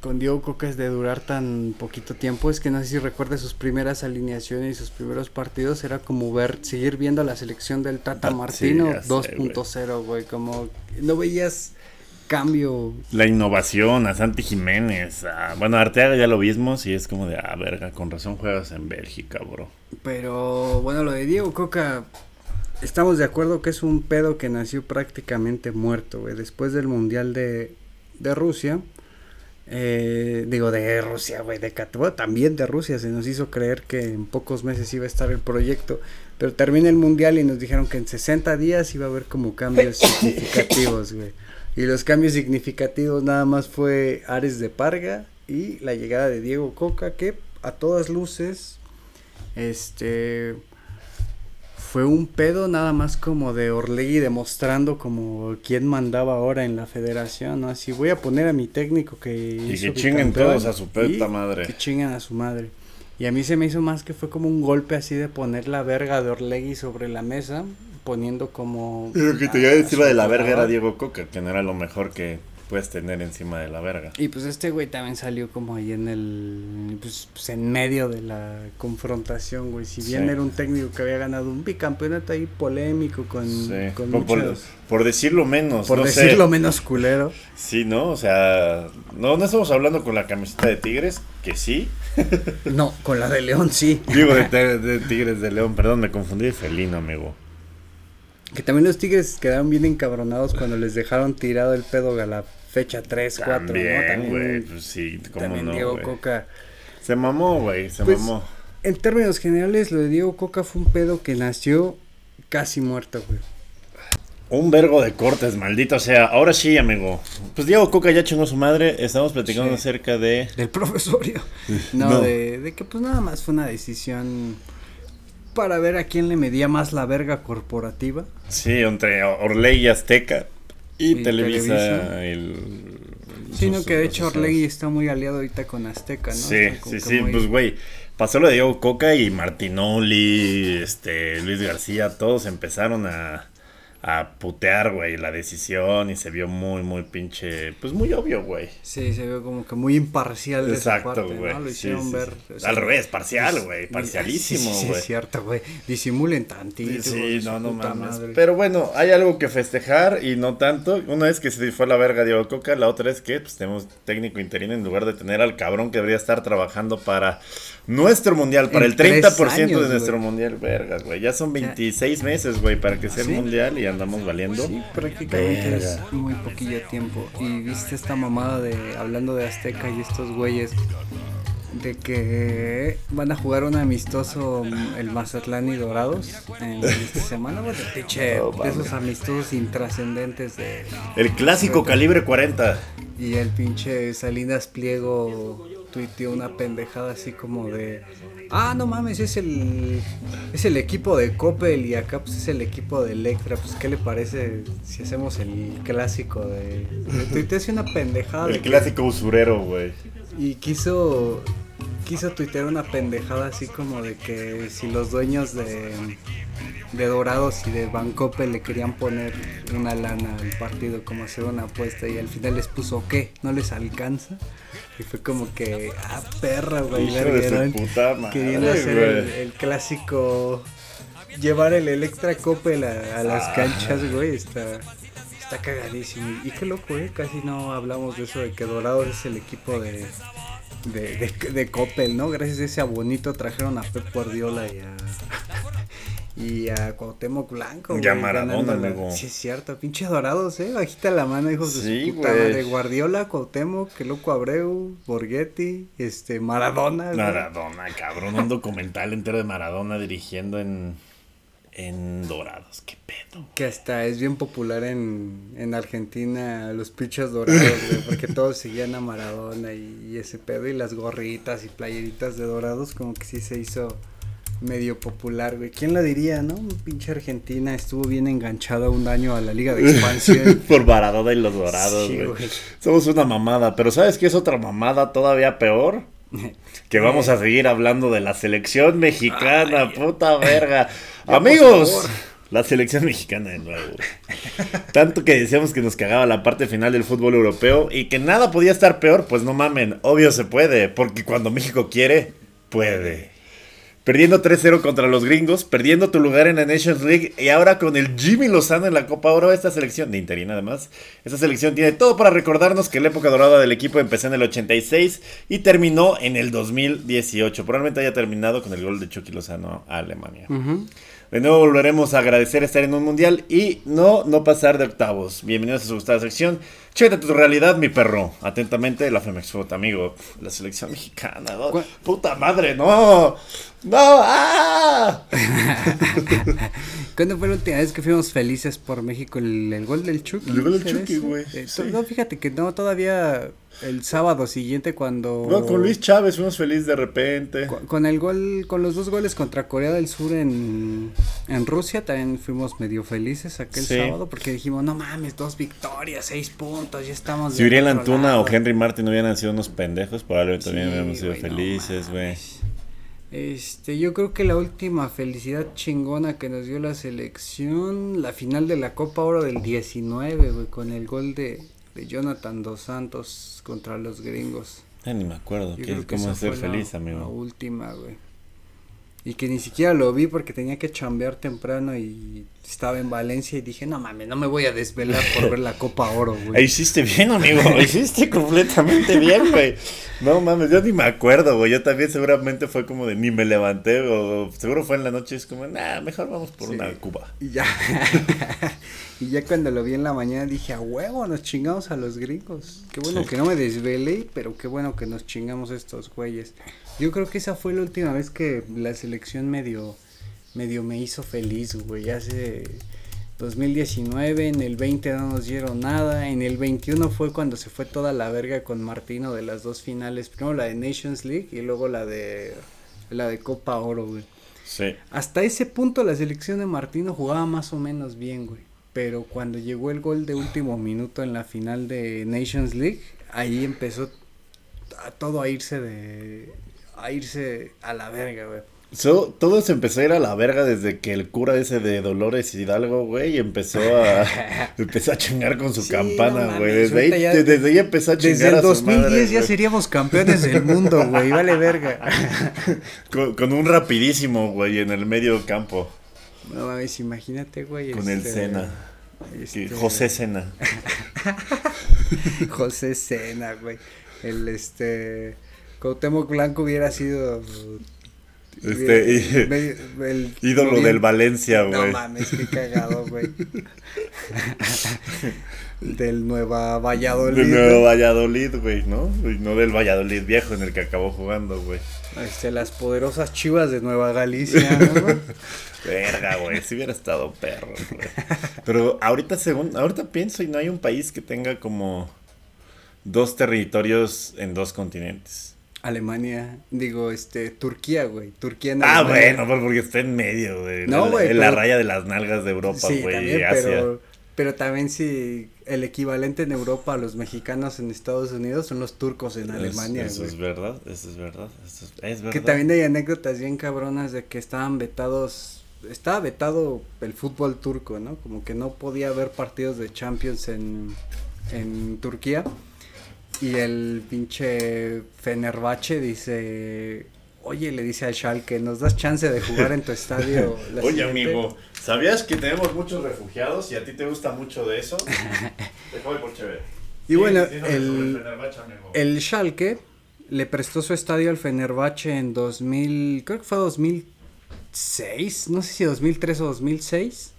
[SPEAKER 2] con Diego Coca es de durar tan poquito tiempo. Es que no sé si recuerdas sus primeras alineaciones y sus primeros partidos. Era como ver, seguir viendo la selección del Tata
[SPEAKER 1] Ah, sí,
[SPEAKER 2] Martino
[SPEAKER 1] ya sé,
[SPEAKER 2] 2.0, güey. Como no veías cambio.
[SPEAKER 1] La innovación, a Santi Jiménez. a- bueno, a Arteaga ya lo vimos y es como de, ah, verga, con razón juegas en Bélgica, bro.
[SPEAKER 2] Pero bueno, lo de Diego Coca, estamos de acuerdo que es un pedo que nació prácticamente muerto, güey. Después del Mundial de, de Rusia, eh, digo de Rusia, güey, de Cat- bueno, también de Rusia, se nos hizo creer que en pocos meses iba a estar el proyecto, pero termina el Mundial y nos dijeron que en 60 días iba a haber como cambios significativos, güey. Y los cambios significativos nada más fue Ares de Parga y la llegada de Diego Coca, que a todas luces este fue un pedo nada más como de Orlegui demostrando como quién mandaba ahora en la federación, ¿no? Así voy a poner a mi técnico que
[SPEAKER 1] Y
[SPEAKER 2] hizo
[SPEAKER 1] que chinguen todos a su puta madre.
[SPEAKER 2] Que chinguen a su madre. Y a mí se me hizo más que fue como un golpe así de poner la verga de Orlegui sobre la mesa, poniendo como
[SPEAKER 1] Lo que te iba a decir de la verga era. Diego Coca, que no era lo mejor que puedes tener encima de la verga.
[SPEAKER 2] Y pues este güey también salió como ahí en el, pues, pues, en medio de la confrontación, güey. Si bien
[SPEAKER 1] Sí.
[SPEAKER 2] era un técnico que había ganado un bicampeonato ahí polémico con,
[SPEAKER 1] Sí,
[SPEAKER 2] con
[SPEAKER 1] por, por-
[SPEAKER 2] muchos-
[SPEAKER 1] por decirlo menos,
[SPEAKER 2] por
[SPEAKER 1] no
[SPEAKER 2] decirlo
[SPEAKER 1] sé.
[SPEAKER 2] menos culero.
[SPEAKER 1] Sí, ¿no? O sea, no, no estamos hablando con la camiseta de Tigres, que sí.
[SPEAKER 2] No, con la de León sí.
[SPEAKER 1] Digo, de, Tigres de León, perdón, me confundí de felino, amigo.
[SPEAKER 2] Que también los Tigres quedaron bien encabronados cuando les dejaron tirado el pedo a la fecha 3, 4,
[SPEAKER 1] También,
[SPEAKER 2] ¿no?
[SPEAKER 1] güey, pues sí, cómo
[SPEAKER 2] también
[SPEAKER 1] no,
[SPEAKER 2] Diego. Coca.
[SPEAKER 1] Se mamó, güey, se
[SPEAKER 2] Pues,
[SPEAKER 1] mamó.
[SPEAKER 2] En términos generales, lo de Diego Coca fue un pedo que nació casi muerto, güey.
[SPEAKER 1] Un vergo de cortes, maldito sea. Ahora sí, amigo. Pues Diego Coca ya chingó su madre. Estamos platicando
[SPEAKER 2] Sí.
[SPEAKER 1] acerca de.
[SPEAKER 2] Del profesorio. No,
[SPEAKER 1] No.
[SPEAKER 2] De, de que pues nada más fue una decisión para ver a quién le medía más la verga corporativa.
[SPEAKER 1] Sí, entre Orley y Azteca. Y,
[SPEAKER 2] Y
[SPEAKER 1] Televisa.
[SPEAKER 2] Televisa.
[SPEAKER 1] El,
[SPEAKER 2] Sino
[SPEAKER 1] sus-
[SPEAKER 2] que de hecho. Orlegui está muy aliado ahorita con Azteca, ¿no?
[SPEAKER 1] Sí, sí, sí.
[SPEAKER 2] muy-
[SPEAKER 1] Pues, güey. Pasó lo de Diego Coca y Martinoli, este, Luis García, todos empezaron a, a putear, güey, la decisión y se vio muy, muy pinche, pues muy obvio, güey.
[SPEAKER 2] Sí, se vio como que muy imparcial de esa
[SPEAKER 1] Exacto,
[SPEAKER 2] parte,
[SPEAKER 1] güey.
[SPEAKER 2] ¿no? Lo
[SPEAKER 1] Sí,
[SPEAKER 2] hicieron
[SPEAKER 1] sí,
[SPEAKER 2] ver.
[SPEAKER 1] sí.
[SPEAKER 2] o sea,
[SPEAKER 1] Al revés, parcial, güey, parcialísimo,
[SPEAKER 2] Sí, sí,
[SPEAKER 1] güey.
[SPEAKER 2] es cierto, güey. Disimulen tantito.
[SPEAKER 1] Sí, no, no mames.
[SPEAKER 2] madre.
[SPEAKER 1] Pero bueno, hay algo que festejar y no tanto. Una es que se fue a la verga Diego Coca, la otra es que pues, tenemos técnico interino en lugar de tener al cabrón que debería estar trabajando para nuestro mundial, para
[SPEAKER 2] En
[SPEAKER 1] el 30%
[SPEAKER 2] tres años,
[SPEAKER 1] de nuestro mundial, vergas, güey. Ya son 26 meses, güey, para que sea el
[SPEAKER 2] ¿Sí?
[SPEAKER 1] mundial y andamos valiendo.
[SPEAKER 2] Sí, prácticamente
[SPEAKER 1] Verga.
[SPEAKER 2] es muy poquillo tiempo. Y viste esta mamada de hablando de Azteca y estos güeyes de que van a jugar un amistoso mm, el Mazatlán y Dorados en esta semana, güey, de pinche,
[SPEAKER 1] No,
[SPEAKER 2] de esos amistosos intrascendentes de
[SPEAKER 1] El clásico calibre 40.
[SPEAKER 2] y el pinche Salinas Pliego tuiteó una pendejada así como de Ah, no mames, es el es el equipo de Coppel y acá pues es el equipo de Electra, pues qué le parece si hacemos el clásico de, de tuiteó así una pendejada de
[SPEAKER 1] El
[SPEAKER 2] que-
[SPEAKER 1] clásico usurero, güey.
[SPEAKER 2] y quiso quiso tuitear una pendejada así como de que si los dueños de de Dorados y de Bancope le querían poner una lana al partido como hacer una apuesta y al final les puso qué, no les alcanza y fue como que ah perra güey, verguerón, queriendo hacer el, clásico llevar el Electra Coppel a, a las
[SPEAKER 1] Ah.
[SPEAKER 2] canchas güey está Está cagadísimo. Y qué loco, ¿eh? Casi no hablamos de eso, de que Dorados es el equipo de, de, de, de Coppel, ¿no? Gracias a ese abonito trajeron a Pep Guardiola y a, y a Cuauhtémoc Blanco.
[SPEAKER 1] Y a Maradona, luego.
[SPEAKER 2] Sí, es cierto. Pinche Dorados, ¿eh? Bajita la mano, hijos de
[SPEAKER 1] Sí,
[SPEAKER 2] su puta madre. Guardiola, Cuauhtémoc, que loco Abreu, Borghetti, este, Maradona. güey.
[SPEAKER 1] Maradona, cabrón. Un documental entero de Maradona dirigiendo en, en Dorados. Qué pedo.
[SPEAKER 2] Que hasta es bien popular en, en Argentina los pinches dorados, güey, porque todos seguían a Maradona y, y ese pedo y las gorritas y playeritas de dorados como que sí se hizo medio popular, güey. ¿Quién lo diría, no? Un pinche Argentina estuvo bien enganchado un año a la Liga de Expansión.
[SPEAKER 1] Por Maradona y los Dorados,
[SPEAKER 2] Sí,
[SPEAKER 1] güey.
[SPEAKER 2] güey.
[SPEAKER 1] Somos una mamada. Pero ¿sabes qué es otra mamada todavía peor? Que vamos a seguir hablando de la selección mexicana, puta verga. Amigos, la selección mexicana de nuevo. Tanto que decíamos que nos cagaba la parte final del fútbol europeo y que nada podía estar peor, pues no mamen, obvio se puede, porque cuando México quiere, puede. Perdiendo 3-0 contra los gringos, perdiendo tu lugar en la Nations League y ahora con el Jimmy Lozano en la Copa Oro, esta selección, de interina además, esta selección tiene todo para recordarnos que la época dorada del equipo empezó en el 86 y terminó en el 2018. Probablemente haya terminado con el gol de Chucky Lozano a Alemania. De nuevo volveremos a agradecer estar en un mundial y no, no pasar de octavos. Bienvenidos a su gustada sección. Chécate tu realidad, mi perro. Atentamente, la Femex Foot, amigo. La selección mexicana. ¿no? Puta madre, no. No, ¡ah!
[SPEAKER 2] ¿Cuándo fue la última vez que fuimos felices por México? El, gol del Chucky.
[SPEAKER 1] El gol del Chucky, güey.
[SPEAKER 2] Eh, no, fíjate que no, todavía el sábado siguiente cuando...
[SPEAKER 1] No, con Luis Chávez fuimos felices de repente.
[SPEAKER 2] Con, el gol, con los dos goles contra Corea del Sur en, en Rusia también fuimos medio felices aquel sábado porque dijimos, no mames, dos victorias, seis puntos, ya estamos...
[SPEAKER 1] Si Uriel Antuna o Henry Martin no hubieran sido unos pendejos, probablemente también hubiéramos sido felices, güey.
[SPEAKER 2] Este, yo creo que la última felicidad chingona que nos dio la selección, la final de la Copa Oro del 19, güey, con el gol de, de Jonathan Dos Santos contra los gringos.
[SPEAKER 1] Ya ni me acuerdo, ¿cómo ser feliz, amigo?
[SPEAKER 2] La última, güey. Y que ni siquiera lo vi porque tenía que chambear temprano y estaba en Valencia y dije, no mames, no me voy a desvelar por ver la Copa Oro, güey.
[SPEAKER 1] Hiciste bien, amigo, hiciste completamente bien, güey. No mames, yo ni me acuerdo, güey. Yo también seguramente fue como de ni me levanté o seguro fue en la noche, es como, nah, mejor vamos por una Cuba.
[SPEAKER 2] Y ya. y ya cuando lo vi en la mañana dije, a huevo, nos chingamos a los gringos. Qué bueno que no me desvelé, pero qué bueno que nos chingamos estos güeyes. Yo creo que esa fue la última vez que la selección medio, medio me hizo feliz, güey. Hace 2019, en el 20 no nos dieron nada, en el 21 fue cuando se fue toda la verga con Martino de las dos finales, primero la de Nations League y luego la de la de Copa Oro, güey.
[SPEAKER 1] Sí.
[SPEAKER 2] Hasta ese punto la selección de Martino jugaba más o menos bien, güey. Pero cuando llegó el gol de último minuto en la final de Nations League, ahí empezó a todo a irse de, a irse a la verga, güey.
[SPEAKER 1] todo se empezó a ir a la verga desde que el cura ese de Dolores Hidalgo, güey, empezó a empezó a chingar con su campana, güey. desde, ahí, desde ahí empezó a chingar
[SPEAKER 2] desde el 2010 ya seríamos campeones del mundo, güey, vale verga.
[SPEAKER 1] con, un rapidísimo, güey, en el medio campo.
[SPEAKER 2] No mames, imagínate, güey.
[SPEAKER 1] Con el Sena. Este... José Sena.
[SPEAKER 2] José Sena, güey. El este Cuauhtémoc Blanco hubiera sido
[SPEAKER 1] este el, ídolo del Valencia, güey.
[SPEAKER 2] No mames, qué cagado, güey. del Nueva Valladolid.
[SPEAKER 1] Del Nueva Valladolid, güey, ¿no? Y no del Valladolid viejo en el que acabó jugando, güey.
[SPEAKER 2] Este, las poderosas chivas de Nueva Galicia, ¿no?
[SPEAKER 1] Verga, güey, si hubiera estado perro, güey. Pero ahorita según, ahorita pienso y no hay un país que tenga como dos territorios en dos continentes.
[SPEAKER 2] Alemania, digo, este, Turquía, güey. Turquía
[SPEAKER 1] en Ah, bueno, pues, porque está en medio, güey. No, güey. En la raya de las nalgas de Europa, güey. Sí,
[SPEAKER 2] pero, pero también si el equivalente en Europa a los mexicanos en Estados Unidos son los turcos en Alemania,
[SPEAKER 1] Eso, es verdad, eso es verdad, eso es, verdad.
[SPEAKER 2] Que también hay anécdotas bien cabronas de que estaban vetados, estaba vetado el fútbol turco, ¿no? Como que no podía haber partidos de Champions en, en Turquía y el pinche Fenerbahce dice, oye, le dice al Schalke, ¿nos das chance de jugar en tu estadio?
[SPEAKER 1] oye, amigo, ¿sabías que tenemos muchos refugiados y a ti te gusta mucho de eso? Te por chévere.
[SPEAKER 2] Y bueno, el, el Schalke le prestó su estadio al Fenerbahce en 2000, creo que fue 2006, no sé si 2003 o 2006.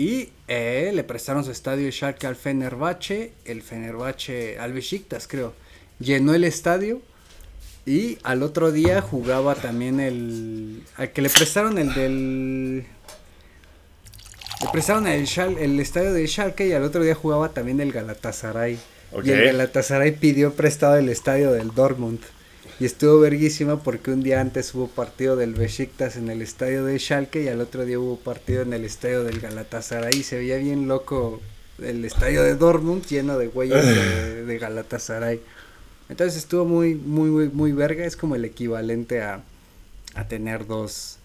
[SPEAKER 2] Y eh, le prestaron su estadio de Schalke al Fenerbahce, el Fenerbahce al Besiktas creo. Llenó el estadio y al otro día jugaba también el al que le prestaron el del le prestaron el, el estadio de Schalke y al otro día jugaba también el Galatasaray. Y el Galatasaray pidió prestado el estadio del Dortmund. Y estuvo verguísima porque un día antes hubo partido del Besiktas en el estadio de Schalke y al otro día hubo partido en el estadio del Galatasaray. Y se veía bien loco el estadio de Dortmund lleno de güeyes de, Galatasaray. Entonces estuvo muy, muy, muy, muy verga. Es como el equivalente a, a tener dos,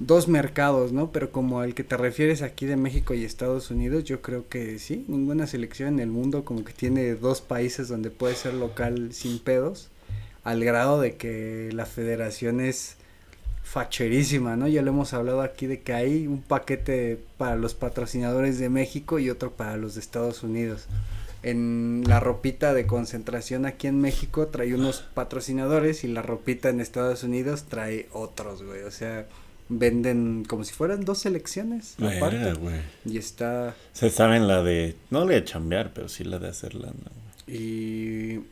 [SPEAKER 2] dos mercados, ¿no? Pero como al que te refieres aquí de México y Estados Unidos, yo creo que sí, ninguna selección en el mundo como que tiene dos países donde puede ser local sin pedos al grado de que las federaciones facherísima, ¿no? Ya lo hemos hablado aquí de que hay un paquete para los patrocinadores de México y otro para los de Estados Unidos. En la ropita de concentración aquí en México trae unos patrocinadores y la ropita en Estados Unidos trae otros, güey. O sea, venden como si fueran dos selecciones aparte. Y está
[SPEAKER 1] Se saben la de, no la de chambear, pero sí la de hacerla. ¿no?
[SPEAKER 2] Y,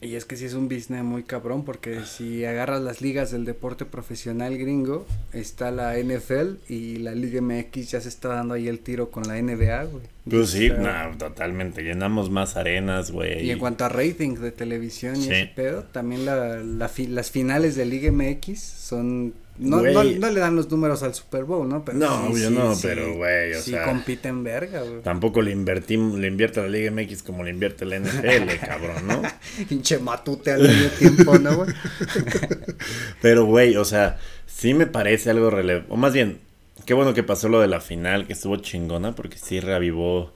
[SPEAKER 2] y es que sí es un business muy cabrón porque si agarras las ligas del deporte profesional gringo, está la NFL y la Liga MX ya se está dando ahí el tiro con la NBA, güey.
[SPEAKER 1] Pues sí, no, totalmente. Llenamos más arenas, güey.
[SPEAKER 2] Y en cuanto a rating de televisión y
[SPEAKER 1] Sí.
[SPEAKER 2] ese pedo, también la, la fi- las finales de Liga MX son... No, no, le dan los números al Super Bowl, ¿no? Pero
[SPEAKER 1] No,
[SPEAKER 2] sí,
[SPEAKER 1] obvio
[SPEAKER 2] sí,
[SPEAKER 1] no,
[SPEAKER 2] sí,
[SPEAKER 1] pero, güey, o
[SPEAKER 2] sí
[SPEAKER 1] sea-
[SPEAKER 2] compiten verga, güey.
[SPEAKER 1] Tampoco le invertimos, le invierte la Liga MX como le invierte la NFL, cabrón, ¿no?
[SPEAKER 2] Pinche matute al medio tiempo, ¿no, güey?
[SPEAKER 1] Pero, güey, o sea, sí me parece algo relevante. O más bien, qué bueno que pasó lo de la final, que estuvo chingona, porque sí reavivó,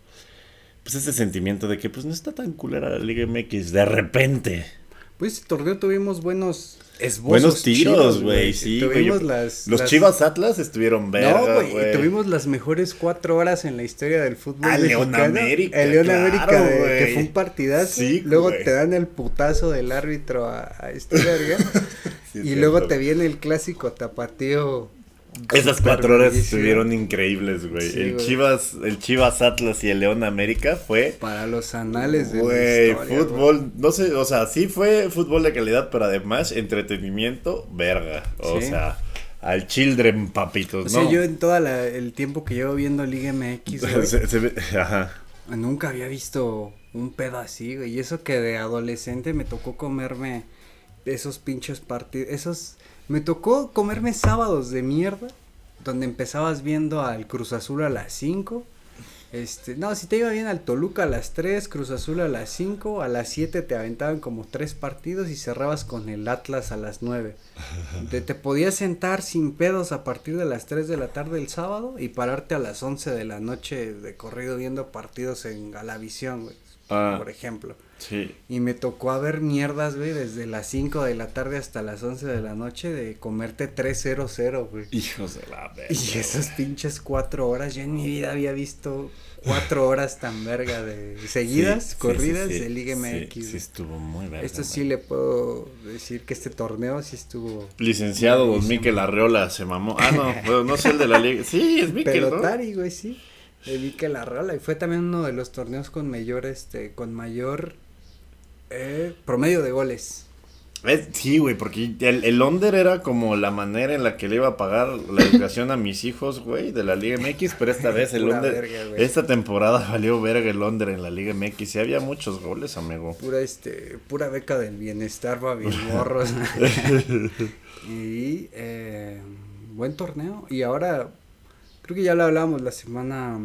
[SPEAKER 1] pues, ese sentimiento de que, pues, no está tan culera la Liga MX de repente.
[SPEAKER 2] Pues ese torneo tuvimos buenos
[SPEAKER 1] Buenos tiros, güey, sí.
[SPEAKER 2] Tuvimos las...
[SPEAKER 1] Los
[SPEAKER 2] las-
[SPEAKER 1] Chivas Atlas estuvieron verga,
[SPEAKER 2] No, güey, tuvimos las mejores cuatro horas en la historia del fútbol
[SPEAKER 1] Ah, León. América,
[SPEAKER 2] El León
[SPEAKER 1] claro,
[SPEAKER 2] América, de- que fue un partidazo.
[SPEAKER 1] Sí,
[SPEAKER 2] luego te dan el putazo del árbitro a, a este verga.
[SPEAKER 1] Sí,
[SPEAKER 2] y luego te viene el clásico tapatío.
[SPEAKER 1] Esas cuatro horas estuvieron increíbles, güey.
[SPEAKER 2] Sí,
[SPEAKER 1] el
[SPEAKER 2] güey.
[SPEAKER 1] Chivas, el Chivas Atlas y el León América fue
[SPEAKER 2] Para los anales de la
[SPEAKER 1] Güey, fútbol, no sé, o sea, sí fue fútbol de calidad, pero además entretenimiento, verga. O
[SPEAKER 2] Sí.
[SPEAKER 1] sea, al children, papitos,
[SPEAKER 2] O sea,
[SPEAKER 1] ¿no?
[SPEAKER 2] yo en todo el tiempo que llevo viendo Liga MX, güey,
[SPEAKER 1] Se- se ve- ajá.
[SPEAKER 2] Nunca había visto un pedo así, güey. Y eso que de adolescente me tocó comerme esos pinches partidos. Esos. Me tocó comerme sábados de mierda. Donde empezabas viendo al Cruz Azul a las 5. Este, no, si te iba bien al Toluca a las 3, Cruz Azul a las 5, a las 7 te aventaban como tres partidos y cerrabas con el Atlas a las 9. Te, te podías sentar sin pedos a partir de las 3 de la tarde el sábado y pararte a las 11 de la noche de corrido viendo partidos en Galavisión, güey,
[SPEAKER 1] Ah.
[SPEAKER 2] por ejemplo.
[SPEAKER 1] Sí.
[SPEAKER 2] Y me tocó a ver mierdas, güey, desde las 5 de la tarde hasta las 11 de la noche de comerte 3-0-0, güey.
[SPEAKER 1] Hijos de la verga.
[SPEAKER 2] Y esas pinches cuatro horas, yo en mi vida había visto cuatro horas tan verga de seguidas,
[SPEAKER 1] Sí,
[SPEAKER 2] corridas
[SPEAKER 1] sí, sí.
[SPEAKER 2] de Liga
[SPEAKER 1] Sí,
[SPEAKER 2] MX.
[SPEAKER 1] Sí,
[SPEAKER 2] güey.
[SPEAKER 1] estuvo muy verga.
[SPEAKER 2] Esto sí le puedo decir que este torneo sí estuvo.
[SPEAKER 1] Licenciado Don. Miquel Arreola se mamó. Ah, no, bueno, no sé el de la liga. Sí, es Miquel, ¿no?
[SPEAKER 2] Pelotari, güey, sí. Le vi que la rola y fue también uno de los torneos con mayor, este, con mayor eh, promedio de goles.
[SPEAKER 1] Es- sí, güey, porque el, el under era como la manera en la que le iba a pagar la educación a mis hijos, güey, de la Liga MX, pero esta vez el under,
[SPEAKER 2] verga,
[SPEAKER 1] esta temporada valió verga el under en la Liga MX y había muchos goles, amigo.
[SPEAKER 2] Pura, este, pura beca del bienestar, baby morros. y, eh, buen torneo. Y ahora, creo que ya lo hablábamos la semana,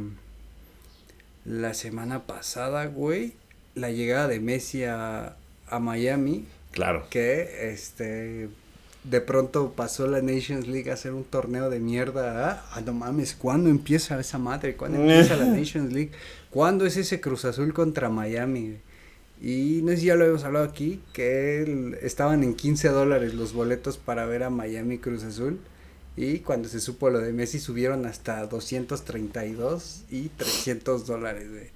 [SPEAKER 2] la semana pasada, güey. La llegada de Messi a, a Miami.
[SPEAKER 1] Claro.
[SPEAKER 2] que este de pronto pasó la Nations League a ser un torneo de mierda. Ah, Ah, no mames, ¿cuándo empieza esa madre? ¿Cuándo empieza la Nations League? ¿Cuándo es ese Cruz Azul contra Miami? Y no sé si ya lo habíamos hablado aquí, que el- estaban en 15 dólares los boletos para ver a Miami Cruz Azul. Y cuando se supo lo de Messi subieron hasta 232 y 300 dólares. güey.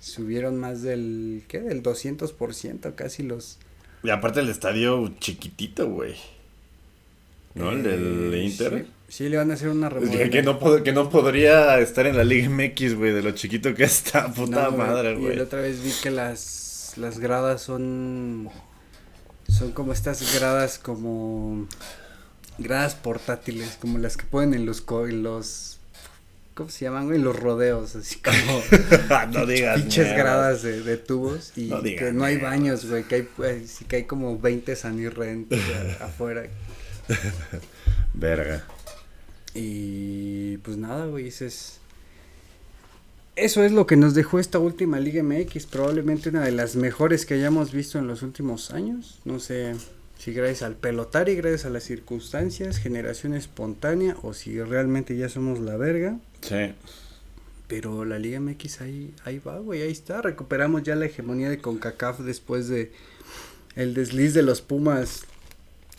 [SPEAKER 2] Subieron más del, ¿qué? Del 200%, casi los...
[SPEAKER 1] Y aparte el estadio chiquitito, güey. ¿No? El del
[SPEAKER 2] Eh,
[SPEAKER 1] Inter.
[SPEAKER 2] Sí, sí, le van a hacer una remodelación.
[SPEAKER 1] que no, que no podría estar en la Liga MX, güey, de lo chiquito que está, puta
[SPEAKER 2] No,
[SPEAKER 1] madre,
[SPEAKER 2] Y
[SPEAKER 1] güey.
[SPEAKER 2] la otra vez vi que las, las gradas son. Son como estas gradas como. Gradas portátiles, como las que ponen en los. En los ¿Cómo se llaman, güey? Los rodeos, así como.
[SPEAKER 1] no digas
[SPEAKER 2] pinches gradas de, de tubos y
[SPEAKER 1] No
[SPEAKER 2] que no hay baños, güey, que hay, pues, que hay como 20 sanirrentes afuera.
[SPEAKER 1] Verga.
[SPEAKER 2] Y pues nada, güey, ese es... Eso es lo que nos dejó esta última Liga MX, probablemente una de las mejores que hayamos visto en los últimos años. No sé si gracias al pelotari, gracias a las circunstancias, generación espontánea o si realmente ya somos la verga.
[SPEAKER 1] Sí.
[SPEAKER 2] Pero la Liga MX ahí, ahí va, güey, ahí está. Recuperamos ya la hegemonía de CONCACAF después de el desliz de los Pumas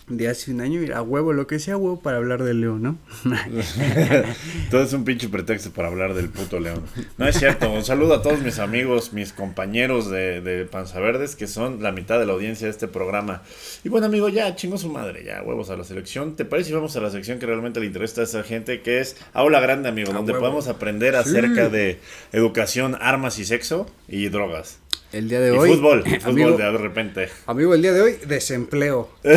[SPEAKER 2] de hace un año, mira, a huevo, lo que sea huevo para hablar de León, ¿no?
[SPEAKER 1] Todo es un pinche pretexto para hablar del puto león. No es cierto. Un saludo a todos mis amigos, mis compañeros de, de Panza Verdes, que son la mitad de la audiencia de este programa. Y bueno, amigo, ya chingo su madre, ya huevos a la selección. ¿Te parece si vamos a la sección que realmente le interesa a esa gente, que es Aula Grande, amigo,
[SPEAKER 2] A
[SPEAKER 1] donde
[SPEAKER 2] huevo.
[SPEAKER 1] podemos aprender acerca de educación, armas y sexo y drogas?
[SPEAKER 2] El día de
[SPEAKER 1] y
[SPEAKER 2] hoy.
[SPEAKER 1] fútbol, fútbol
[SPEAKER 2] amigo,
[SPEAKER 1] de repente.
[SPEAKER 2] amigo, el día de hoy, desempleo.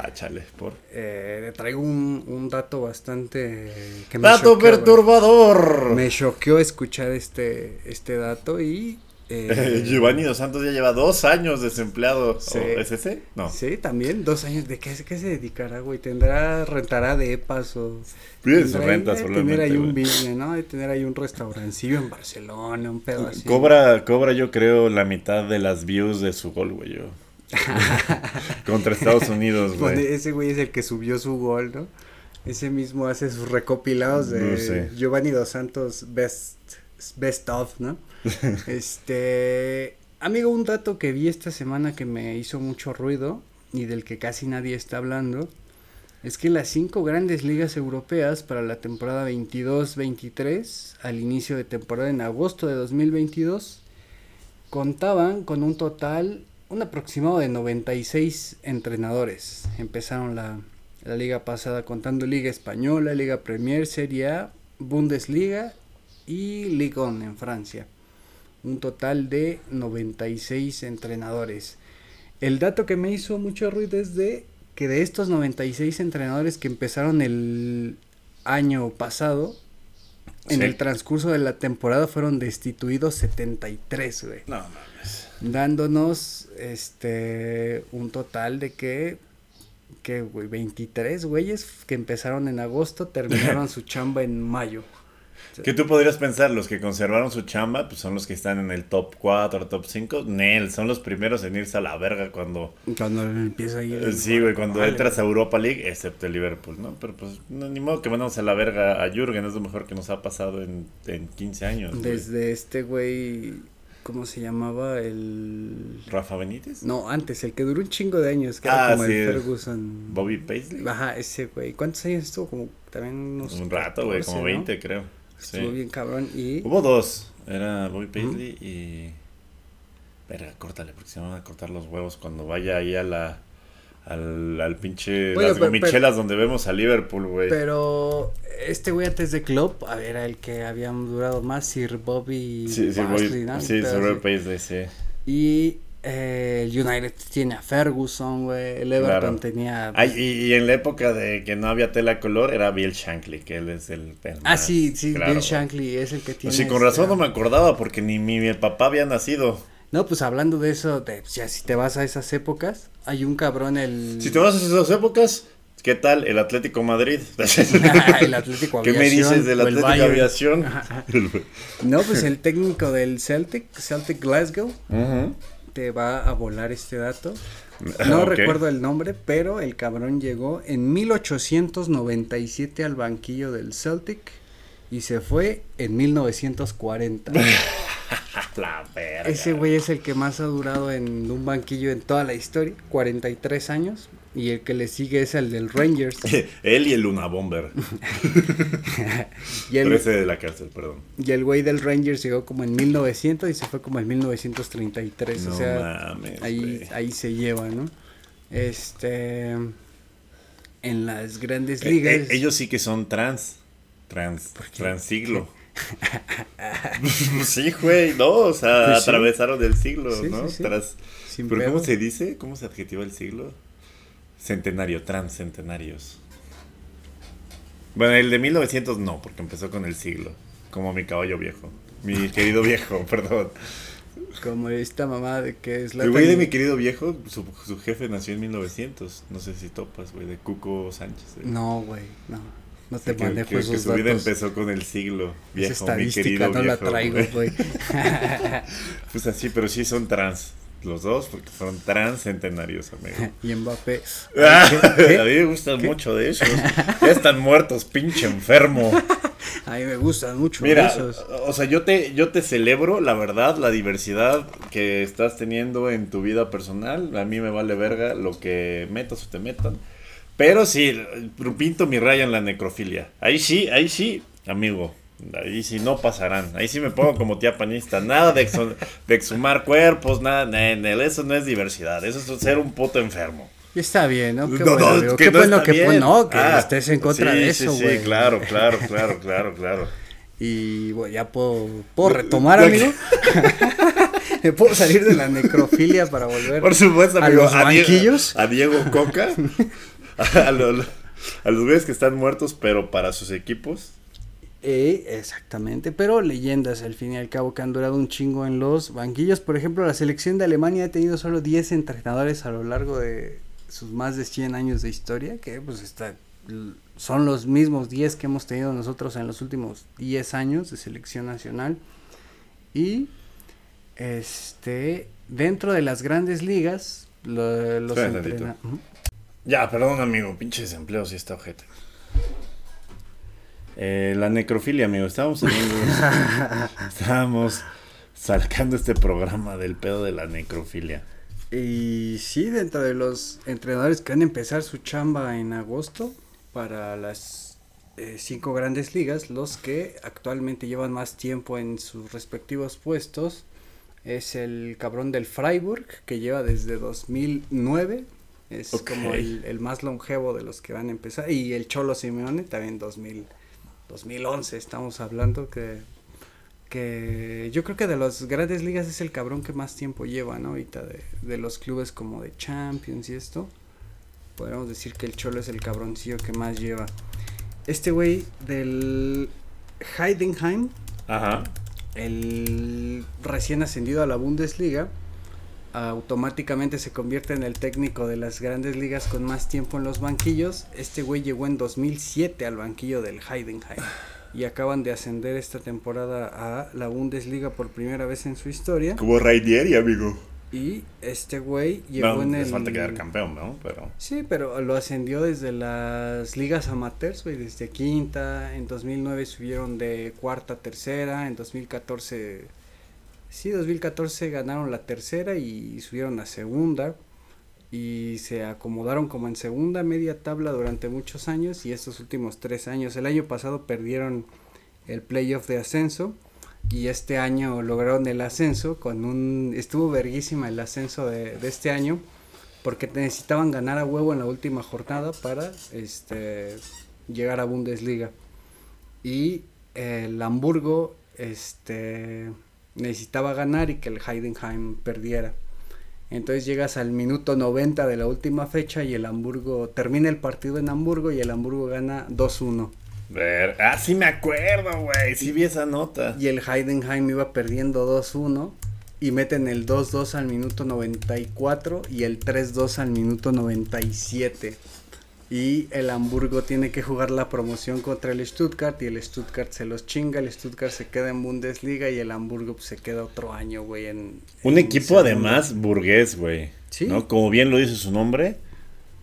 [SPEAKER 1] Ah, chale, por.
[SPEAKER 2] Eh, traigo un, un dato bastante. Que
[SPEAKER 1] Dato
[SPEAKER 2] choqueó, güey.
[SPEAKER 1] perturbador.
[SPEAKER 2] Me choqueó escuchar este, este dato y. eh,
[SPEAKER 1] Giovanni Dos Santos ya lleva dos años desempleado.
[SPEAKER 2] Sí.
[SPEAKER 1] ¿O ¿Es ese? No.
[SPEAKER 2] Sí, también, dos años. ¿De qué, qué se dedicará, güey? ¿Tendrá, rentará o...?
[SPEAKER 1] De sus
[SPEAKER 2] tendrá ahí
[SPEAKER 1] rentas
[SPEAKER 2] de
[SPEAKER 1] solamente,
[SPEAKER 2] tener ahí un business, ¿no? De tener ahí un restaurancillo en Barcelona, un pedo así.
[SPEAKER 1] Cobra, cobra yo creo la mitad de las views de su gol, güey. Yo. Contra Estados Unidos,
[SPEAKER 2] Donde
[SPEAKER 1] güey.
[SPEAKER 2] ese güey es el que subió su gol, ¿no? Ese mismo hace sus recopilados de
[SPEAKER 1] No sé.
[SPEAKER 2] Giovanni Dos Santos Best, Best of, ¿no? este, amigo, un dato que vi esta semana que me hizo mucho ruido y del que casi nadie está hablando es que las cinco grandes ligas europeas para la temporada 22-23 al inicio de temporada en agosto de 2022 contaban con un total, un aproximado de 96 entrenadores. Empezaron la, la liga pasada contando Liga Española, Liga Premier, Serie A, Bundesliga y Ligue 1 en Francia. Un total de 96 entrenadores. El dato que me hizo mucho ruido es de que de estos 96 entrenadores que empezaron el año pasado, en el transcurso de la temporada fueron destituidos 73, güey.
[SPEAKER 1] No mames.
[SPEAKER 2] Dándonos este un total de que que güey 23 güeyes que empezaron en agosto terminaron su chamba en mayo.
[SPEAKER 1] ¿Qué tú podrías pensar? Los que conservaron su chamba, pues son los que están en el top 4, top 5. Nel, son los primeros en irse a la verga cuando.
[SPEAKER 2] Cuando empieza el-
[SPEAKER 1] Eh, Sí, güey, cuando
[SPEAKER 2] Vale,
[SPEAKER 1] entras a Europa League, excepto el Liverpool, ¿no? Pero pues, no, ni modo que mandamos a la verga a Jürgen, es lo mejor que nos ha pasado en, en 15 años.
[SPEAKER 2] Desde este güey ¿cómo se llamaba el
[SPEAKER 1] Rafa Benítez,
[SPEAKER 2] No, antes, el que duró un chingo de años, que era
[SPEAKER 1] Ah,
[SPEAKER 2] como
[SPEAKER 1] sí.
[SPEAKER 2] el Ferguson.
[SPEAKER 1] Bobby Paisley.
[SPEAKER 2] Ajá, ese güey. ¿Cuántos años estuvo? Como también unos
[SPEAKER 1] Un rato, güey,
[SPEAKER 2] 14,
[SPEAKER 1] como
[SPEAKER 2] ¿no?
[SPEAKER 1] 20, creo. Sí.
[SPEAKER 2] Estuvo bien cabrón y
[SPEAKER 1] Hubo dos. Era Bobby Paisley y. Verga, córtale, porque se me van a cortar los huevos cuando vaya ahí a la. Al, al pinche.
[SPEAKER 2] Bueno,
[SPEAKER 1] las
[SPEAKER 2] pero-
[SPEAKER 1] gomichelas donde vemos a Liverpool, güey.
[SPEAKER 2] Pero este güey antes de Klopp, a ver, era el que habían durado más, Sir Bobby
[SPEAKER 1] Sí, sí,
[SPEAKER 2] Paisley,
[SPEAKER 1] Bobby, sí, Sir Bobby. Paisley, sí.
[SPEAKER 2] Y el United tiene a Ferguson, güey. El Everton
[SPEAKER 1] Claro.
[SPEAKER 2] tenía...
[SPEAKER 1] Ay, y, y en la época de que no había tela color era Bill Shankly, que él es el. el
[SPEAKER 2] ah,
[SPEAKER 1] más-
[SPEAKER 2] sí, sí,
[SPEAKER 1] claro,
[SPEAKER 2] Bill. Shankly es el que tiene...
[SPEAKER 1] Sí, con
[SPEAKER 2] este-
[SPEAKER 1] razón no me acordaba porque ni mi, mi papá había nacido.
[SPEAKER 2] No, pues hablando de eso, de, pues, ya si te vas a esas épocas, hay un cabrón, el...
[SPEAKER 1] Si te vas a esas épocas, ¿qué tal el Atlético Madrid?
[SPEAKER 2] el Atlético
[SPEAKER 1] ¿Qué me
[SPEAKER 2] Aviación,
[SPEAKER 1] dices del Atlético. Aviación?
[SPEAKER 2] No, pues el técnico del Celtic, Celtic Glasgow,
[SPEAKER 1] Ujú.
[SPEAKER 2] Te va a volar este dato.
[SPEAKER 1] Ah,
[SPEAKER 2] No recuerdo el nombre, pero el cabrón llegó en 1897 al banquillo del Celtic y se fue en 1940.
[SPEAKER 1] La verga.
[SPEAKER 2] Ese güey es el que más ha durado en un banquillo en toda la historia, 43 años. Y el que le sigue es el del Rangers.
[SPEAKER 1] Él y el Luna Bomber.
[SPEAKER 2] y,
[SPEAKER 1] Pero
[SPEAKER 2] el,
[SPEAKER 1] ese de la cárcel, perdón.
[SPEAKER 2] y el güey del Rangers llegó como en 1900 y se fue como en 1933.
[SPEAKER 1] No
[SPEAKER 2] o sea,
[SPEAKER 1] mames.
[SPEAKER 2] ahí, ahí se lleva, ¿no? Este. En las grandes
[SPEAKER 1] Eh,
[SPEAKER 2] ligas.
[SPEAKER 1] eh, ellos sí que son trans. Trans. Transiglo. sí, güey, no, o sea,
[SPEAKER 2] Pues sí.
[SPEAKER 1] atravesaron el siglo,
[SPEAKER 2] Sí,
[SPEAKER 1] ¿no?
[SPEAKER 2] sí, sí.
[SPEAKER 1] Tras- Pero
[SPEAKER 2] pedo.
[SPEAKER 1] ¿cómo se dice? ¿Cómo se adjetiva el siglo? Centenario, transcentenarios. Bueno, el de 1900 no, porque empezó con el siglo. Como mi caballo viejo. Mi querido viejo, perdón.
[SPEAKER 2] Como esta mamá de que es la.
[SPEAKER 1] El güey de mi querido viejo, su, su jefe nació en 1900. No sé si topas, güey, de Cuco Sánchez. güey.
[SPEAKER 2] No, güey, no. No te
[SPEAKER 1] Que-
[SPEAKER 2] manejo
[SPEAKER 1] que, que
[SPEAKER 2] esos
[SPEAKER 1] su vida empezó con el siglo viejo,
[SPEAKER 2] Esa
[SPEAKER 1] mi
[SPEAKER 2] estadística
[SPEAKER 1] querido
[SPEAKER 2] no la traigo,
[SPEAKER 1] güey. Pues así, pero sí son trans. Los dos, porque fueron transcentenarios, amigo.
[SPEAKER 2] y Mbappé.
[SPEAKER 1] Ah,
[SPEAKER 2] ¿Qué?
[SPEAKER 1] A mí me gustan mucho de ellos. Ya están muertos, pinche enfermo.
[SPEAKER 2] A mí me gustan mucho
[SPEAKER 1] Mira,
[SPEAKER 2] esos.
[SPEAKER 1] o sea, yo te, yo te celebro, la verdad, la diversidad que estás teniendo en tu vida personal. A mí me vale verga lo que metas o te metan. Pero sí, pinto mi raya en la necrofilia. Ahí sí, ahí sí, amigo. Ahí sí no pasarán. Ahí sí me pongo como tía panista. Nada de, exo- de exhumar cuerpos, nada. ne- ne- eso no es diversidad. Eso es ser un puto enfermo.
[SPEAKER 2] Y está bien, ¿no? Qué
[SPEAKER 1] No,
[SPEAKER 2] bueno,
[SPEAKER 1] no, que
[SPEAKER 2] Qué
[SPEAKER 1] no
[SPEAKER 2] bueno que,
[SPEAKER 1] bien.
[SPEAKER 2] no, que
[SPEAKER 1] Ah,
[SPEAKER 2] estés en contra
[SPEAKER 1] sí,
[SPEAKER 2] de
[SPEAKER 1] sí,
[SPEAKER 2] eso,
[SPEAKER 1] sí,
[SPEAKER 2] güey.
[SPEAKER 1] claro, claro, claro, claro, claro.
[SPEAKER 2] Y bueno, ya puedo, ¿puedo retomar, amigo. ¿Me puedo salir de la necrofilia para volver
[SPEAKER 1] Por supuesto,
[SPEAKER 2] a
[SPEAKER 1] amigo.
[SPEAKER 2] los
[SPEAKER 1] Diego-
[SPEAKER 2] banquillos?
[SPEAKER 1] a Diego Coca. a, lo- a los güeyes que están muertos, pero para sus equipos.
[SPEAKER 2] Eh, exactamente, pero leyendas al fin y al cabo que han durado un chingo en los banquillos. Por ejemplo, la selección de Alemania ha tenido solo 10 entrenadores a lo largo de sus más de 100 años de historia, que pues está, son los mismos 10 que hemos tenido nosotros en los últimos 10 años de selección nacional. Y este dentro de las grandes ligas, lo- los.
[SPEAKER 1] Ya, perdón, amigo. Pinche desempleo si está ojete. Eh, la necrofilia, amigo. Estábamos hablando- Estábamos sacando este programa del pedo de la necrofilia.
[SPEAKER 2] Y sí, dentro de los entrenadores que van a empezar su chamba en agosto para las eh, cinco grandes ligas, los que actualmente llevan más tiempo en sus respectivos puestos es el cabrón del Freiburg, que lleva desde 2009, es como el, el más longevo de los que van a empezar, y el Cholo Simeone también 2000, 2011 estamos hablando que que yo creo que de las grandes ligas es el cabrón que más tiempo lleva, ¿no? Ahorita de, de los clubes como de Champions y esto. Podríamos decir que el Cholo es el cabroncillo que más lleva. Este güey del Heidenheim,
[SPEAKER 1] Ajá.
[SPEAKER 2] el recién ascendido a la Bundesliga, automáticamente se convierte en el técnico de las grandes ligas con más tiempo en los banquillos. Este güey llegó en 2007 al banquillo del Heidenheim y acaban de ascender esta temporada a la Bundesliga por primera vez en su historia.
[SPEAKER 1] Como Rainieri, amigo.
[SPEAKER 2] Y este güey llegó
[SPEAKER 1] No,
[SPEAKER 2] en
[SPEAKER 1] les
[SPEAKER 2] el...
[SPEAKER 1] falta quedar campeón, ¿no? Pero.
[SPEAKER 2] Sí, pero lo ascendió desde las ligas amateurs, güey, desde quinta, en 2009 subieron de cuarta a tercera, en 2014, sí, 2014 ganaron la tercera y subieron a segunda y se acomodaron como en segunda media tabla durante muchos años y estos últimos tres años, el año pasado perdieron el playoff de ascenso y este año lograron el ascenso con un, estuvo verguísima el ascenso de, de este año porque necesitaban ganar a huevo en la última jornada para este llegar a Bundesliga. Y el Hamburgo este necesitaba ganar y que el Heidenheim perdiera entonces llegas al minuto 90 de la última fecha y el Hamburgo termina el partido en Hamburgo y el Hamburgo gana 2-1
[SPEAKER 1] Ver. Ah, sí me acuerdo, güey. Sí vi esa nota.
[SPEAKER 2] y el Heidenheim iba perdiendo 2-1 y meten el 2-2 al minuto 94 y el 3-2 al minuto 97. Y el Hamburgo tiene que jugar la promoción contra el Stuttgart y el Stuttgart se los chinga, el Stuttgart se queda en Bundesliga y el Hamburgo pues, se queda otro año, güey, en...
[SPEAKER 1] Un
[SPEAKER 2] en
[SPEAKER 1] equipo además burgués, güey.
[SPEAKER 2] Sí.
[SPEAKER 1] ¿no? Como bien lo dice su nombre.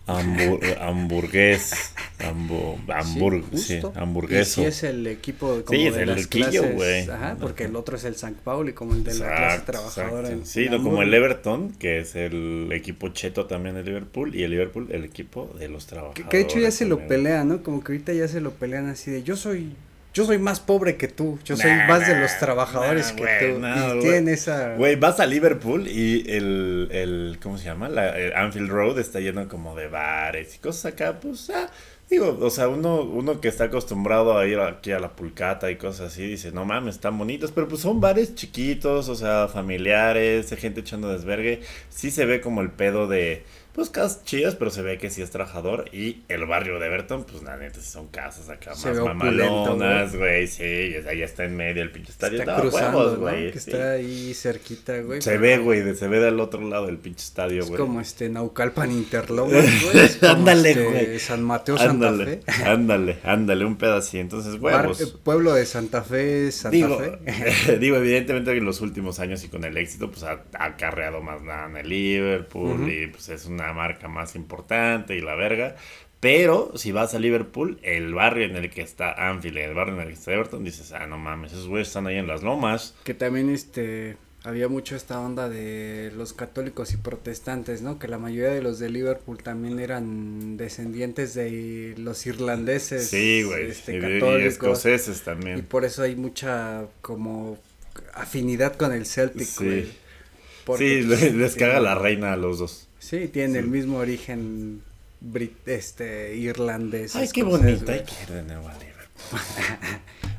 [SPEAKER 1] Hambur- hamburgués. Hambu- hamburg- sí,
[SPEAKER 2] justo.
[SPEAKER 1] hamburgueso.
[SPEAKER 2] Y sí es el equipo como
[SPEAKER 1] Sí, es
[SPEAKER 2] de
[SPEAKER 1] el
[SPEAKER 2] las
[SPEAKER 1] quillo,
[SPEAKER 2] clases. Ajá, porque el otro es el St. Pauli como el de la clase
[SPEAKER 1] Exacto,
[SPEAKER 2] trabajadora.
[SPEAKER 1] exacto.
[SPEAKER 2] en-
[SPEAKER 1] Sí,
[SPEAKER 2] en
[SPEAKER 1] no, como el Everton, que es el equipo cheto también de Liverpool, y el Liverpool, el equipo de los trabajadores.
[SPEAKER 2] que de hecho ya se lo pelean, ¿no? Como que ahorita ya se lo pelean así de yo soy yo soy más pobre que tú, yo soy
[SPEAKER 1] Nah,
[SPEAKER 2] más de
[SPEAKER 1] nah,
[SPEAKER 2] los trabajadores
[SPEAKER 1] nah,
[SPEAKER 2] que tú.
[SPEAKER 1] no,
[SPEAKER 2] y
[SPEAKER 1] güey.
[SPEAKER 2] tienen esa
[SPEAKER 1] Güey, vas a Liverpool y el, el ¿cómo se llama? La, el Anfield Road está lleno como de bares y cosas acá, pues, ah, digo, o sea, uno, uno que está acostumbrado a ir aquí a la pulcata y cosas así, dice, no mames, están bonitos, pero pues son bares chiquitos, o sea, familiares, gente echando desvergue, sí se ve como el pedo de, pues, casas chidas, pero se ve que sí es trabajador, y el barrio de Everton, pues, la neta, sí son casas acá
[SPEAKER 2] Se
[SPEAKER 1] más mamalonas, güey, sí, ahí está en medio el pinche estadio,
[SPEAKER 2] está
[SPEAKER 1] no,
[SPEAKER 2] cruzando,
[SPEAKER 1] huevos,
[SPEAKER 2] ¿no?
[SPEAKER 1] güey,
[SPEAKER 2] Que
[SPEAKER 1] sí.
[SPEAKER 2] está ahí cerquita, güey.
[SPEAKER 1] Se
[SPEAKER 2] pero
[SPEAKER 1] ve, güey, se ve del otro lado del pinche estadio,
[SPEAKER 2] Es
[SPEAKER 1] güey.
[SPEAKER 2] como este Naucalpan Interlomas, güey.
[SPEAKER 1] Ándale,
[SPEAKER 2] este,
[SPEAKER 1] güey.
[SPEAKER 2] San Mateo Santa
[SPEAKER 1] ándale,
[SPEAKER 2] Fe.
[SPEAKER 1] ándale, ándale, un pedacito. Entonces,
[SPEAKER 2] Bar-
[SPEAKER 1] huevos.
[SPEAKER 2] eh, pueblo de Santa Fe, Santa
[SPEAKER 1] Digo,
[SPEAKER 2] Fe.
[SPEAKER 1] digo, evidentemente en los últimos años y con el éxito, pues ha, ha acarreado más nada en el Liverpool
[SPEAKER 2] Ujú.
[SPEAKER 1] y pues es una marca más importante y la verga. Pero si vas a Liverpool, el barrio en el que está Anfield, el barrio en el que está Everton, dices, ah, no mames, esos güeyes están ahí en las lomas.
[SPEAKER 2] Que también este había mucho esta onda de los católicos y protestantes, ¿no? Que la mayoría de los de Liverpool también eran descendientes de los irlandeses.
[SPEAKER 1] Sí, güey.
[SPEAKER 2] Este,
[SPEAKER 1] y, y escoceses
[SPEAKER 2] Y
[SPEAKER 1] también.
[SPEAKER 2] por eso hay mucha como afinidad con el Celtic,
[SPEAKER 1] Sí.
[SPEAKER 2] güey. Porque,
[SPEAKER 1] Sí,
[SPEAKER 2] pues,
[SPEAKER 1] le- les caga la reina a los dos.
[SPEAKER 2] Sí, tienen
[SPEAKER 1] Sí.
[SPEAKER 2] el mismo origen brit este irlandés.
[SPEAKER 1] Ay, qué
[SPEAKER 2] güey.
[SPEAKER 1] Hay que ir de nuevo a Liverpool.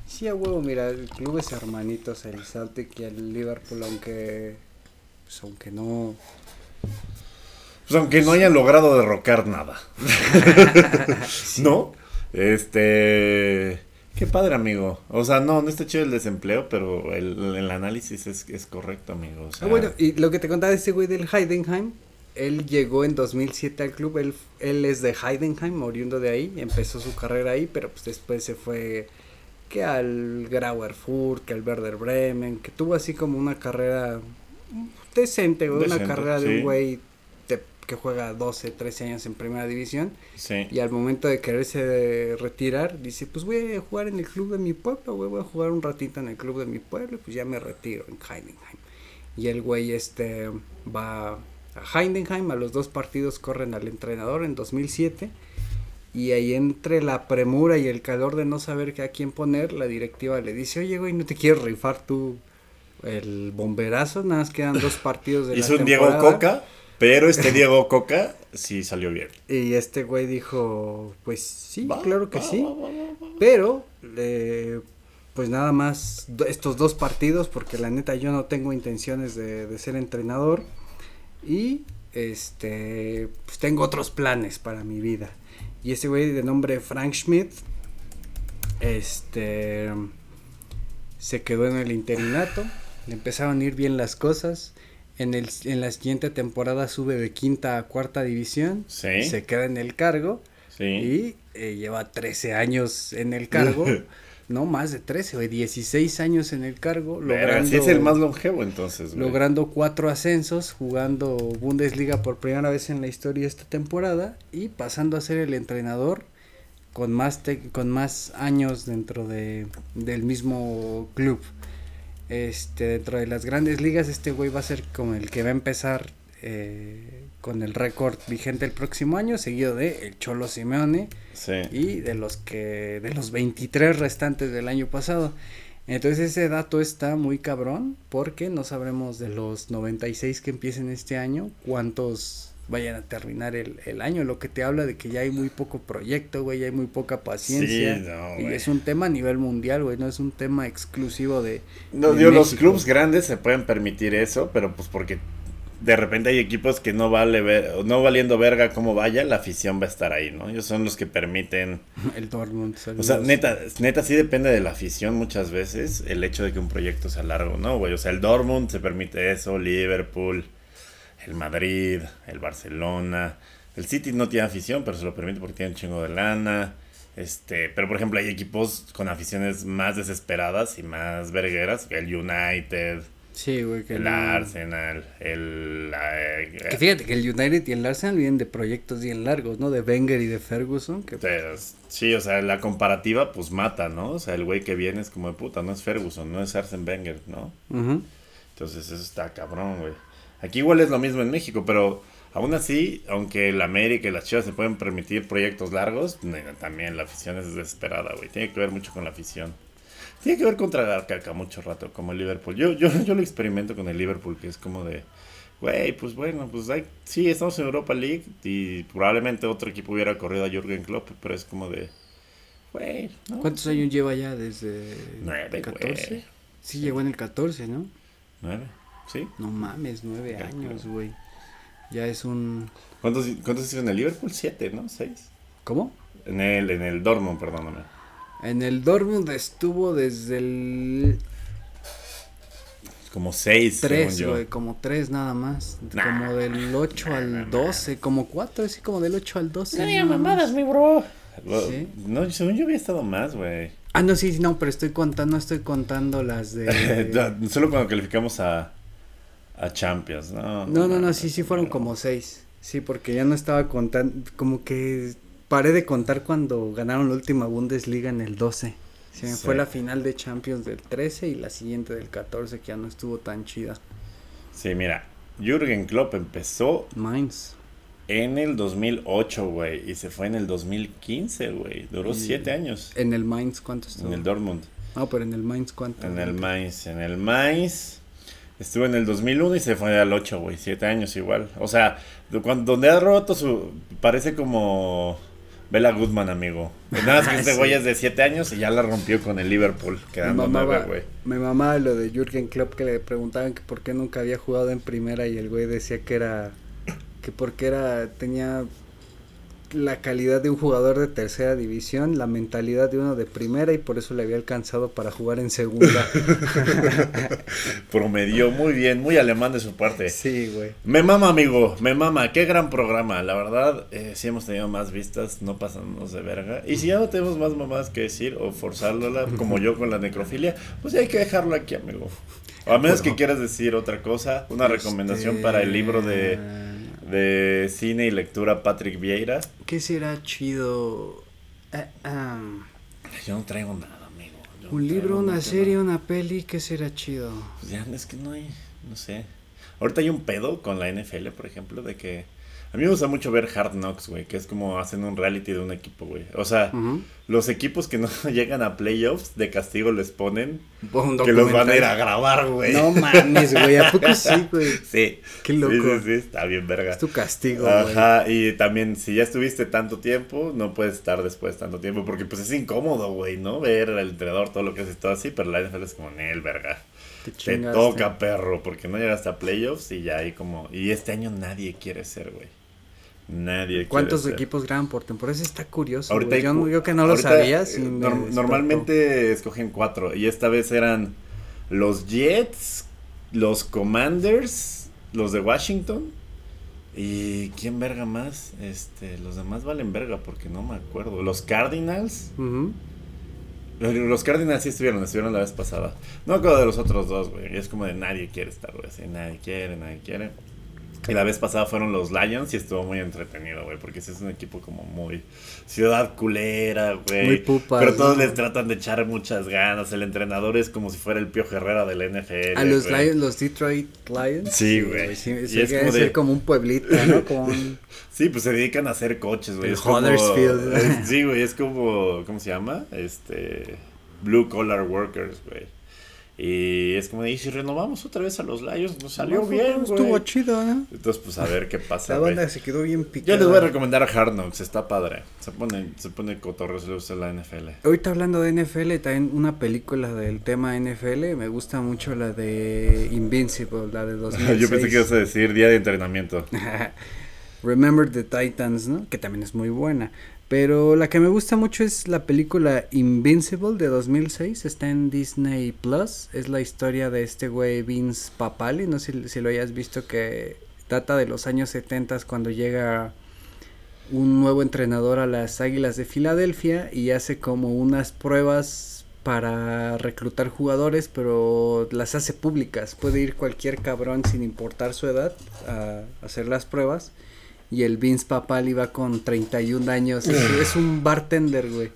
[SPEAKER 2] Sí, a huevo, mira, el club es hermanitos, el Celtic y el Liverpool, aunque pues aunque no
[SPEAKER 1] Pues aunque no hayan logrado derrocar nada. ¿No? Este. Qué padre, amigo. O sea, no, no está chido el desempleo, pero el, el análisis es, es correcto, amigo. O sea,
[SPEAKER 2] Ah, bueno, y lo que te contaba este güey del Heidenheim, él llegó en 2007 al club, él, él es de Heidenheim, oriundo de ahí, empezó su carrera ahí, pero pues después se fue que al Grauer Furt, que al Werder Bremen, que tuvo así como una carrera decente, güey, una carrera de un güey de- que juega 12, 13 años en primera división
[SPEAKER 1] Sí.
[SPEAKER 2] y al momento de quererse retirar dice, pues voy a jugar en el club de mi pueblo, güey, voy a jugar un ratito en el club de mi pueblo y pues ya me retiro en Heidenheim. Y el güey este va a Heidenheim, a los dos partidos corren al entrenador en 2007 y ahí entre la premura y el calor de no saber qué a quién poner, la directiva le dice, oye güey, ¿no te quieres rifar tú el bomberazo? Nada más quedan dos partidos de la
[SPEAKER 1] Hizo un Diego
[SPEAKER 2] temporada".
[SPEAKER 1] Coca, pero este Diego Coca sí salió bien.
[SPEAKER 2] Y este güey dijo, pues sí,
[SPEAKER 1] Va,
[SPEAKER 2] claro que
[SPEAKER 1] va,
[SPEAKER 2] sí.
[SPEAKER 1] va.
[SPEAKER 2] Pero, eh, pues nada más estos dos partidos, porque la neta yo no tengo intenciones de, de ser entrenador. Y, este, pues tengo otros planes para mi vida. Y ese güey de nombre Frank Schmidt, este, se quedó en el interinato. Le empezaron a ir bien las cosas. En, el, en la siguiente temporada sube de quinta a cuarta división.
[SPEAKER 1] Sí.
[SPEAKER 2] Se queda en el cargo.
[SPEAKER 1] Sí.
[SPEAKER 2] Y eh, lleva 13 años en el cargo. no, más de 13, güey, 16 años en el cargo. Logrando,
[SPEAKER 1] sí es el más longevo entonces, güey.
[SPEAKER 2] logrando cuatro ascensos, jugando Bundesliga por primera vez en la historia esta temporada y pasando a ser el entrenador con más, te- con más años dentro de, del mismo club. Este, dentro de las grandes ligas, este güey va a ser como el que va a empezar eh, con el récord vigente el próximo año, seguido de el Cholo Simeone
[SPEAKER 1] Sí.
[SPEAKER 2] y de los que de los 23 restantes del año pasado. Entonces ese dato está muy cabrón porque no sabremos de los 96 que empiecen este año cuántos vayan a terminar el, el año, lo que te habla de que ya hay muy poco proyecto, güey, ya hay muy poca paciencia.
[SPEAKER 1] Sí, no,
[SPEAKER 2] y es un tema a nivel mundial, güey, no es un tema exclusivo de...
[SPEAKER 1] No,
[SPEAKER 2] de
[SPEAKER 1] digo, los clubes grandes se pueden permitir eso, pero pues porque de repente hay equipos que no vale ver, no valiendo verga cómo vaya, la afición va a estar ahí, ¿no? Ellos son los que permiten,
[SPEAKER 2] El Dortmund.
[SPEAKER 1] o sea, neta, neta sí depende de la afición muchas veces el hecho de que un proyecto sea largo, ¿no, güey? O sea, el Dortmund se permite eso, Liverpool, el Madrid, el Barcelona, el City no tiene afición, pero se lo permite porque tiene un chingo de lana. Este, pero por ejemplo hay equipos con aficiones más desesperadas y más vergueras, el United,
[SPEAKER 2] Sí, güey, que
[SPEAKER 1] el
[SPEAKER 2] no-
[SPEAKER 1] Arsenal, el... eh,
[SPEAKER 2] Que fíjate que el United y el Arsenal vienen de proyectos bien largos, ¿no? De Wenger y de Ferguson, que
[SPEAKER 1] sí, o sea, la comparativa pues mata, ¿no? O sea, el güey que viene es como de puta, no es Ferguson, no es Arsene Wenger, ¿no? Entonces eso está cabrón, güey. Aquí igual es lo mismo en México, pero aún así, aunque el América y las Chivas se pueden permitir proyectos largos, también la afición es desesperada, güey. Tiene que ver mucho con la afición. Tiene que ver contra la caca mucho rato, como el Liverpool. Yo, yo, yo lo experimento con el Liverpool, que es como de, güey, pues bueno, pues hay, sí, estamos en Europa League y probablemente otro equipo hubiera corrido a Jürgen Klopp, pero es como de, güey, ¿no?
[SPEAKER 2] ¿Cuántos años lleva ya desde
[SPEAKER 1] Nueve,
[SPEAKER 2] el 14?
[SPEAKER 1] güey.
[SPEAKER 2] Sí, llegó en el 14, ¿no?
[SPEAKER 1] Nueve, ¿sí?
[SPEAKER 2] No mames, nueve años, güey. Ya es un...
[SPEAKER 1] ¿Cuántos, cuántos en el Liverpool? Siete, ¿no? Seis.
[SPEAKER 2] ¿Cómo?
[SPEAKER 1] En el, en el Dortmund, perdóname.
[SPEAKER 2] En el Dortmund estuvo desde el
[SPEAKER 1] Como seis,
[SPEAKER 2] 3,
[SPEAKER 1] según yo.
[SPEAKER 2] güey, como 3 nada más.
[SPEAKER 1] Nah.
[SPEAKER 2] como del 8
[SPEAKER 1] Nah,
[SPEAKER 2] al
[SPEAKER 1] nah,
[SPEAKER 2] 12, como 4, sí, como del 8 al 12.
[SPEAKER 1] No mamadas, mi bro. Lo-
[SPEAKER 2] Sí.
[SPEAKER 1] No, según yo había estado más, güey.
[SPEAKER 2] Ah, no, sí, no, pero estoy contando, no estoy contando las de...
[SPEAKER 1] Solo cuando calificamos a, a Champions, ¿no?
[SPEAKER 2] No, no, no, sí, sí fueron como seis. Sí, porque ya no estaba contando, como que paré de contar cuando ganaron la última Bundesliga en el 12. Se me
[SPEAKER 1] Sí.
[SPEAKER 2] fue la final de Champions del 13 y la siguiente del 14 que ya no estuvo tan chida.
[SPEAKER 1] Sí, mira, Jürgen Klopp empezó
[SPEAKER 2] Mainz.
[SPEAKER 1] en el 2008, güey, y se fue en el 2015, güey. Duró
[SPEAKER 2] Y-
[SPEAKER 1] siete años
[SPEAKER 2] En el Mainz, ¿cuánto estuvo?
[SPEAKER 1] en el Dortmund.
[SPEAKER 2] No, pero en el Mainz, ¿cuánto?
[SPEAKER 1] En el Mainz, en el Mainz. Estuvo en el 2001 y se fue al 8, güey. Siete años igual. O sea, cuando, donde ha roto su... Parece como... Bella Goodman, amigo. Nada más que este
[SPEAKER 2] Sí.
[SPEAKER 1] güey es de 7 años y ya la rompió con el Liverpool. Quedando 9, güey.
[SPEAKER 2] me mamaba lo de Jürgen Klopp que le preguntaban que por qué nunca había jugado en primera y el güey decía que era que porque era tenía la calidad de un jugador de tercera división, la mentalidad de uno de primera y por eso le había alcanzado para jugar en segunda.
[SPEAKER 1] Promedió muy bien, muy alemán de su parte.
[SPEAKER 2] sí, güey.
[SPEAKER 1] Me mama, amigo, me mama. Qué gran programa. La verdad, eh, si hemos tenido más vistas, no pasamos de verga. Y si ya no tenemos más mamás que decir o forzárnosla, como yo con la necrofilia, pues ya hay que dejarlo aquí, amigo. O a menos que quieras decir otra cosa, una recomendación para el libro de, de cine y lectura Patrick Vieira.
[SPEAKER 2] ¿Qué será chido? Eh,
[SPEAKER 1] Yo no traigo nada, amigo. Yo no
[SPEAKER 2] un libro, una
[SPEAKER 1] nada.
[SPEAKER 2] serie, una peli, ¿qué será chido?
[SPEAKER 1] Pues ya, es que no hay, no sé. Ahorita hay un pedo con la NFL, por ejemplo, de que... A mí me gusta mucho ver Hard Knocks, güey, que es como hacen un reality de un equipo, güey. O sea, los equipos que no llegan a playoffs, de castigo les ponen que los van a ir a grabar, güey.
[SPEAKER 2] No mames, güey, ¿a poco sí, güey?
[SPEAKER 1] Sí.
[SPEAKER 2] Qué loco.
[SPEAKER 1] Sí, sí, sí, está bien verga.
[SPEAKER 2] Es tu castigo, güey.
[SPEAKER 1] Ajá, y también si ya estuviste tanto tiempo, no puedes estar después tanto tiempo, porque pues es incómodo, güey, ¿no? Ver al entrenador, todo lo que hace y todo así, pero la NFL es como, el verga.
[SPEAKER 2] Te
[SPEAKER 1] Te toca, perro, porque no llegaste a playoffs y ya hay como... Y este año nadie quiere ser, güey. Nadie
[SPEAKER 2] ¿Cuántos
[SPEAKER 1] quiere
[SPEAKER 2] equipos graban por temporada? Eso está curioso.
[SPEAKER 1] Ahorita
[SPEAKER 2] Yo, yo que no lo sabía.
[SPEAKER 1] eh, normalmente escogen cuatro. Y esta vez eran los Jets, los Commanders, los de Washington. ¿Y quién verga más? Este, los demás valen verga porque no me acuerdo. Los Cardinals. Los Cardinals sí estuvieron, estuvieron la vez pasada. No me acuerdo de los otros dos, güey. Es como de nadie quiere estar, güey. nadie quiere, nadie quiere. Y la vez pasada fueron los Lions y estuvo muy entretenido, güey. Porque ese es un equipo como muy ciudad culera, güey.
[SPEAKER 2] Muy pupas,
[SPEAKER 1] Pero todos
[SPEAKER 2] ¿no?
[SPEAKER 1] les tratan de echar muchas ganas. El entrenador es como si fuera el Pío Herrera del NFL.
[SPEAKER 2] A los. Lions, los Detroit Lions.
[SPEAKER 1] Sí, güey.
[SPEAKER 2] Sí, sí,
[SPEAKER 1] es como de-
[SPEAKER 2] como un pueblito, ¿no? Como un...
[SPEAKER 1] Sí, pues se dedican a hacer coches, güey. Como-
[SPEAKER 2] Huddersfield.
[SPEAKER 1] es- sí, güey, es como, ¿cómo se llama? Este, Blue Collar Workers, güey. Y es como de, y si renovamos otra vez a los Lions, nos salió
[SPEAKER 2] No,
[SPEAKER 1] bien, güey.
[SPEAKER 2] Estuvo chido, ¿no?
[SPEAKER 1] Entonces, pues a ver qué pasa,
[SPEAKER 2] La banda se quedó bien picada.
[SPEAKER 1] Yo les voy a recomendar a Hard Knocks, está padre. Se pone, se pone cotorreo si le gusta la NFL.
[SPEAKER 2] Ahorita hablando de NFL, también una película del tema NFL, me gusta mucho la de Invincible, la de 2006.
[SPEAKER 1] Yo pensé que ibas a decir día de entrenamiento.
[SPEAKER 2] Remember the Titans, ¿no? Que también es muy buena. Pero la que me gusta mucho es la película Invincible de 2006. Está en Disney Plus. Es la historia de este güey Vince Papali. No sé si, lo hayas visto que data de los años 70 cuando llega un nuevo entrenador a las Águilas de Filadelfia y hace como unas pruebas para reclutar jugadores, pero las hace públicas. Puede ir cualquier cabrón sin importar su edad a hacer las pruebas. Y el Vince Papal iba con 31 años. Es, es un bartender, güey.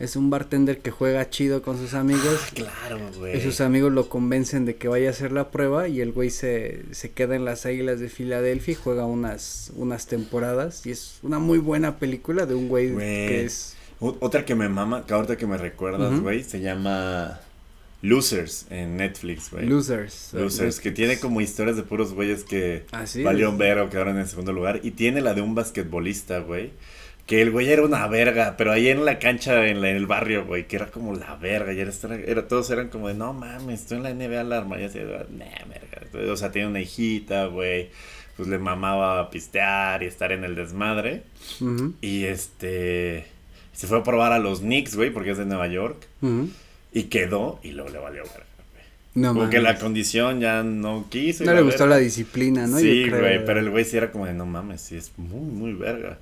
[SPEAKER 2] Es un bartender que juega chido con sus amigos.
[SPEAKER 1] Claro,
[SPEAKER 2] Y
[SPEAKER 1] güey.
[SPEAKER 2] sus amigos lo convencen de que vaya a hacer la prueba y el güey se, se queda en las Águilas de Filadelfia y juega unas, unas temporadas. Y es una muy buena película de un güey
[SPEAKER 1] Güey.
[SPEAKER 2] que es...
[SPEAKER 1] Otra que me mama, que ahorita que me recuerdas, güey, se llama Losers en Netflix, güey.
[SPEAKER 2] Losers.
[SPEAKER 1] Losers, que tiene como historias de puros güeyes que
[SPEAKER 2] Así
[SPEAKER 1] valió
[SPEAKER 2] es.
[SPEAKER 1] ver o quedaron en segundo lugar. Y tiene la de un basquetbolista, güey. Que el güey era una verga, pero ahí en la cancha, en, la- en el barrio, güey, que era como la verga. Y era, era- todos eran como de, no mames, estoy en la NBA alarma. Y así, nah, verga. O sea, tenía una hijita, güey. Pues le mamaba pistear y estar en el desmadre. Y este. Se fue a probar a los Knicks, güey, porque es de Nueva York. Y quedó y luego le valió verga.
[SPEAKER 2] No
[SPEAKER 1] Como que la
[SPEAKER 2] mames.
[SPEAKER 1] condición ya no quiso.
[SPEAKER 2] No le gustó
[SPEAKER 1] verga.
[SPEAKER 2] la disciplina, ¿no?
[SPEAKER 1] Sí, güey, pero el güey sí era como de no mames, sí es muy, muy verga.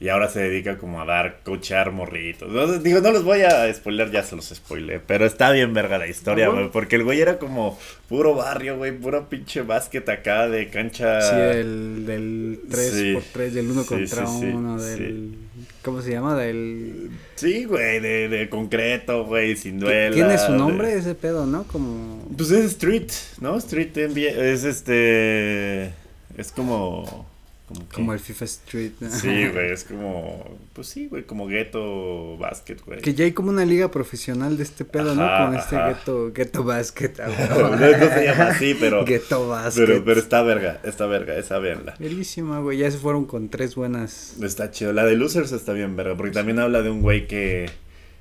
[SPEAKER 1] Y ahora se dedica como a dar, cochear morritos. No, digo, no los voy a spoiler, ya se los spoilé. Pero está bien verga la historia, güey. Porque el güey era como puro barrio, güey. Puro pinche básquet acá de cancha.
[SPEAKER 2] Sí, del, del 3x3,
[SPEAKER 1] Sí.
[SPEAKER 2] del 1
[SPEAKER 1] Sí,
[SPEAKER 2] contra
[SPEAKER 1] sí, sí,
[SPEAKER 2] 1, del... ¿Cómo se llama? Del...
[SPEAKER 1] Sí, güey, de, de concreto, güey, sin duela.
[SPEAKER 2] Tiene su
[SPEAKER 1] de-
[SPEAKER 2] nombre ese pedo, ¿no? Como...
[SPEAKER 1] Pues es Street, ¿no? Street NBA. Es este. Es como. Como, que-
[SPEAKER 2] Como el FIFA Street. ¿no?
[SPEAKER 1] Sí, güey, es como. Pues sí, güey, como ghetto basket, güey.
[SPEAKER 2] Que ya hay como una liga profesional de este pedo,
[SPEAKER 1] Ajá,
[SPEAKER 2] ¿no? Con este ghetto, ghetto basket. ah,
[SPEAKER 1] no, no se llama así, pero.
[SPEAKER 2] Ghetto basket.
[SPEAKER 1] Pero, pero está verga, está verga, esa verla.
[SPEAKER 2] Verguísima, güey. Ya se fueron con tres buenas.
[SPEAKER 1] Está chido. La de Losers está bien verga, porque también habla de un güey que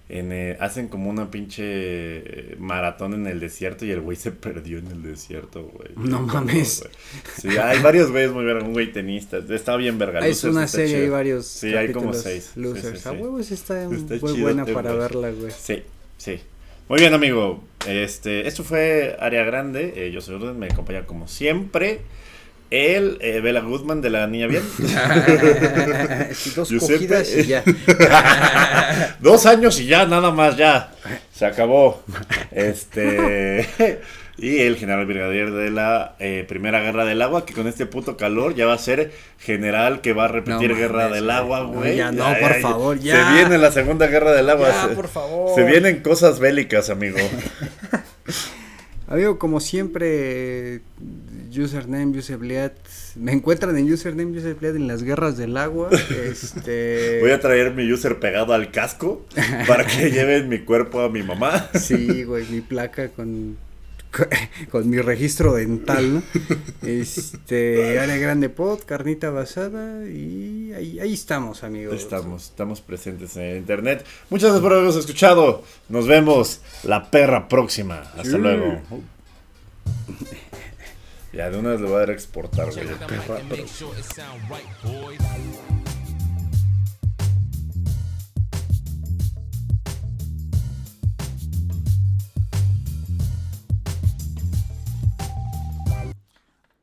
[SPEAKER 1] en, eh, hacen como una pinche eh, maratón en el desierto y el güey se perdió en el desierto, güey.
[SPEAKER 2] No mames.
[SPEAKER 1] güey. Sí, hay varios güeyes muy verga, un güey tenista. Está bien verga.
[SPEAKER 2] Ah, es una serie, hay varios.
[SPEAKER 1] Sí, hay como seis.
[SPEAKER 2] Losers.
[SPEAKER 1] sí,
[SPEAKER 2] A
[SPEAKER 1] sí.
[SPEAKER 2] huevos está,
[SPEAKER 1] Está
[SPEAKER 2] muy buena para verla, güey.
[SPEAKER 1] Sí, sí. Muy bien, amigo. Este, esto fue Área Grande. Eh, yo soy Orden, me acompaña como siempre. El eh, Bela Goodman de la Niña Bien.
[SPEAKER 2] Sí, dos
[SPEAKER 1] Giuseppe.
[SPEAKER 2] cogidas y ya.
[SPEAKER 1] Dos años y ya, nada más, ya. Se acabó. Este. Y el general brigadier de la eh, Primera Guerra del Agua, que con este puto calor ya va a ser general que va a repetir
[SPEAKER 2] No
[SPEAKER 1] Guerra
[SPEAKER 2] mames,
[SPEAKER 1] del Agua,
[SPEAKER 2] güey.
[SPEAKER 1] güey.
[SPEAKER 2] Ya, no, por favor, ya.
[SPEAKER 1] Se viene la Segunda Guerra del Agua.
[SPEAKER 2] Ya,
[SPEAKER 1] se,
[SPEAKER 2] por favor.
[SPEAKER 1] se vienen cosas bélicas, amigo.
[SPEAKER 2] Amigo, como siempre, username, usebliat. Me encuentran en username, usebliat en las guerras del agua. Este.
[SPEAKER 1] Voy a traer mi user pegado al casco para que lleven mi cuerpo a mi mamá.
[SPEAKER 2] Sí, güey, mi placa con, con, mi registro dental, ¿no? Este, área grande pod, carnita basada y ahí, ahí estamos, amigos.
[SPEAKER 1] Estamos, estamos presentes en internet. Muchas gracias por habernos escuchado. Nos vemos la perra próxima. Hasta
[SPEAKER 2] Sí.
[SPEAKER 1] luego. Ya de una vez le voy a dar a exportar, güey.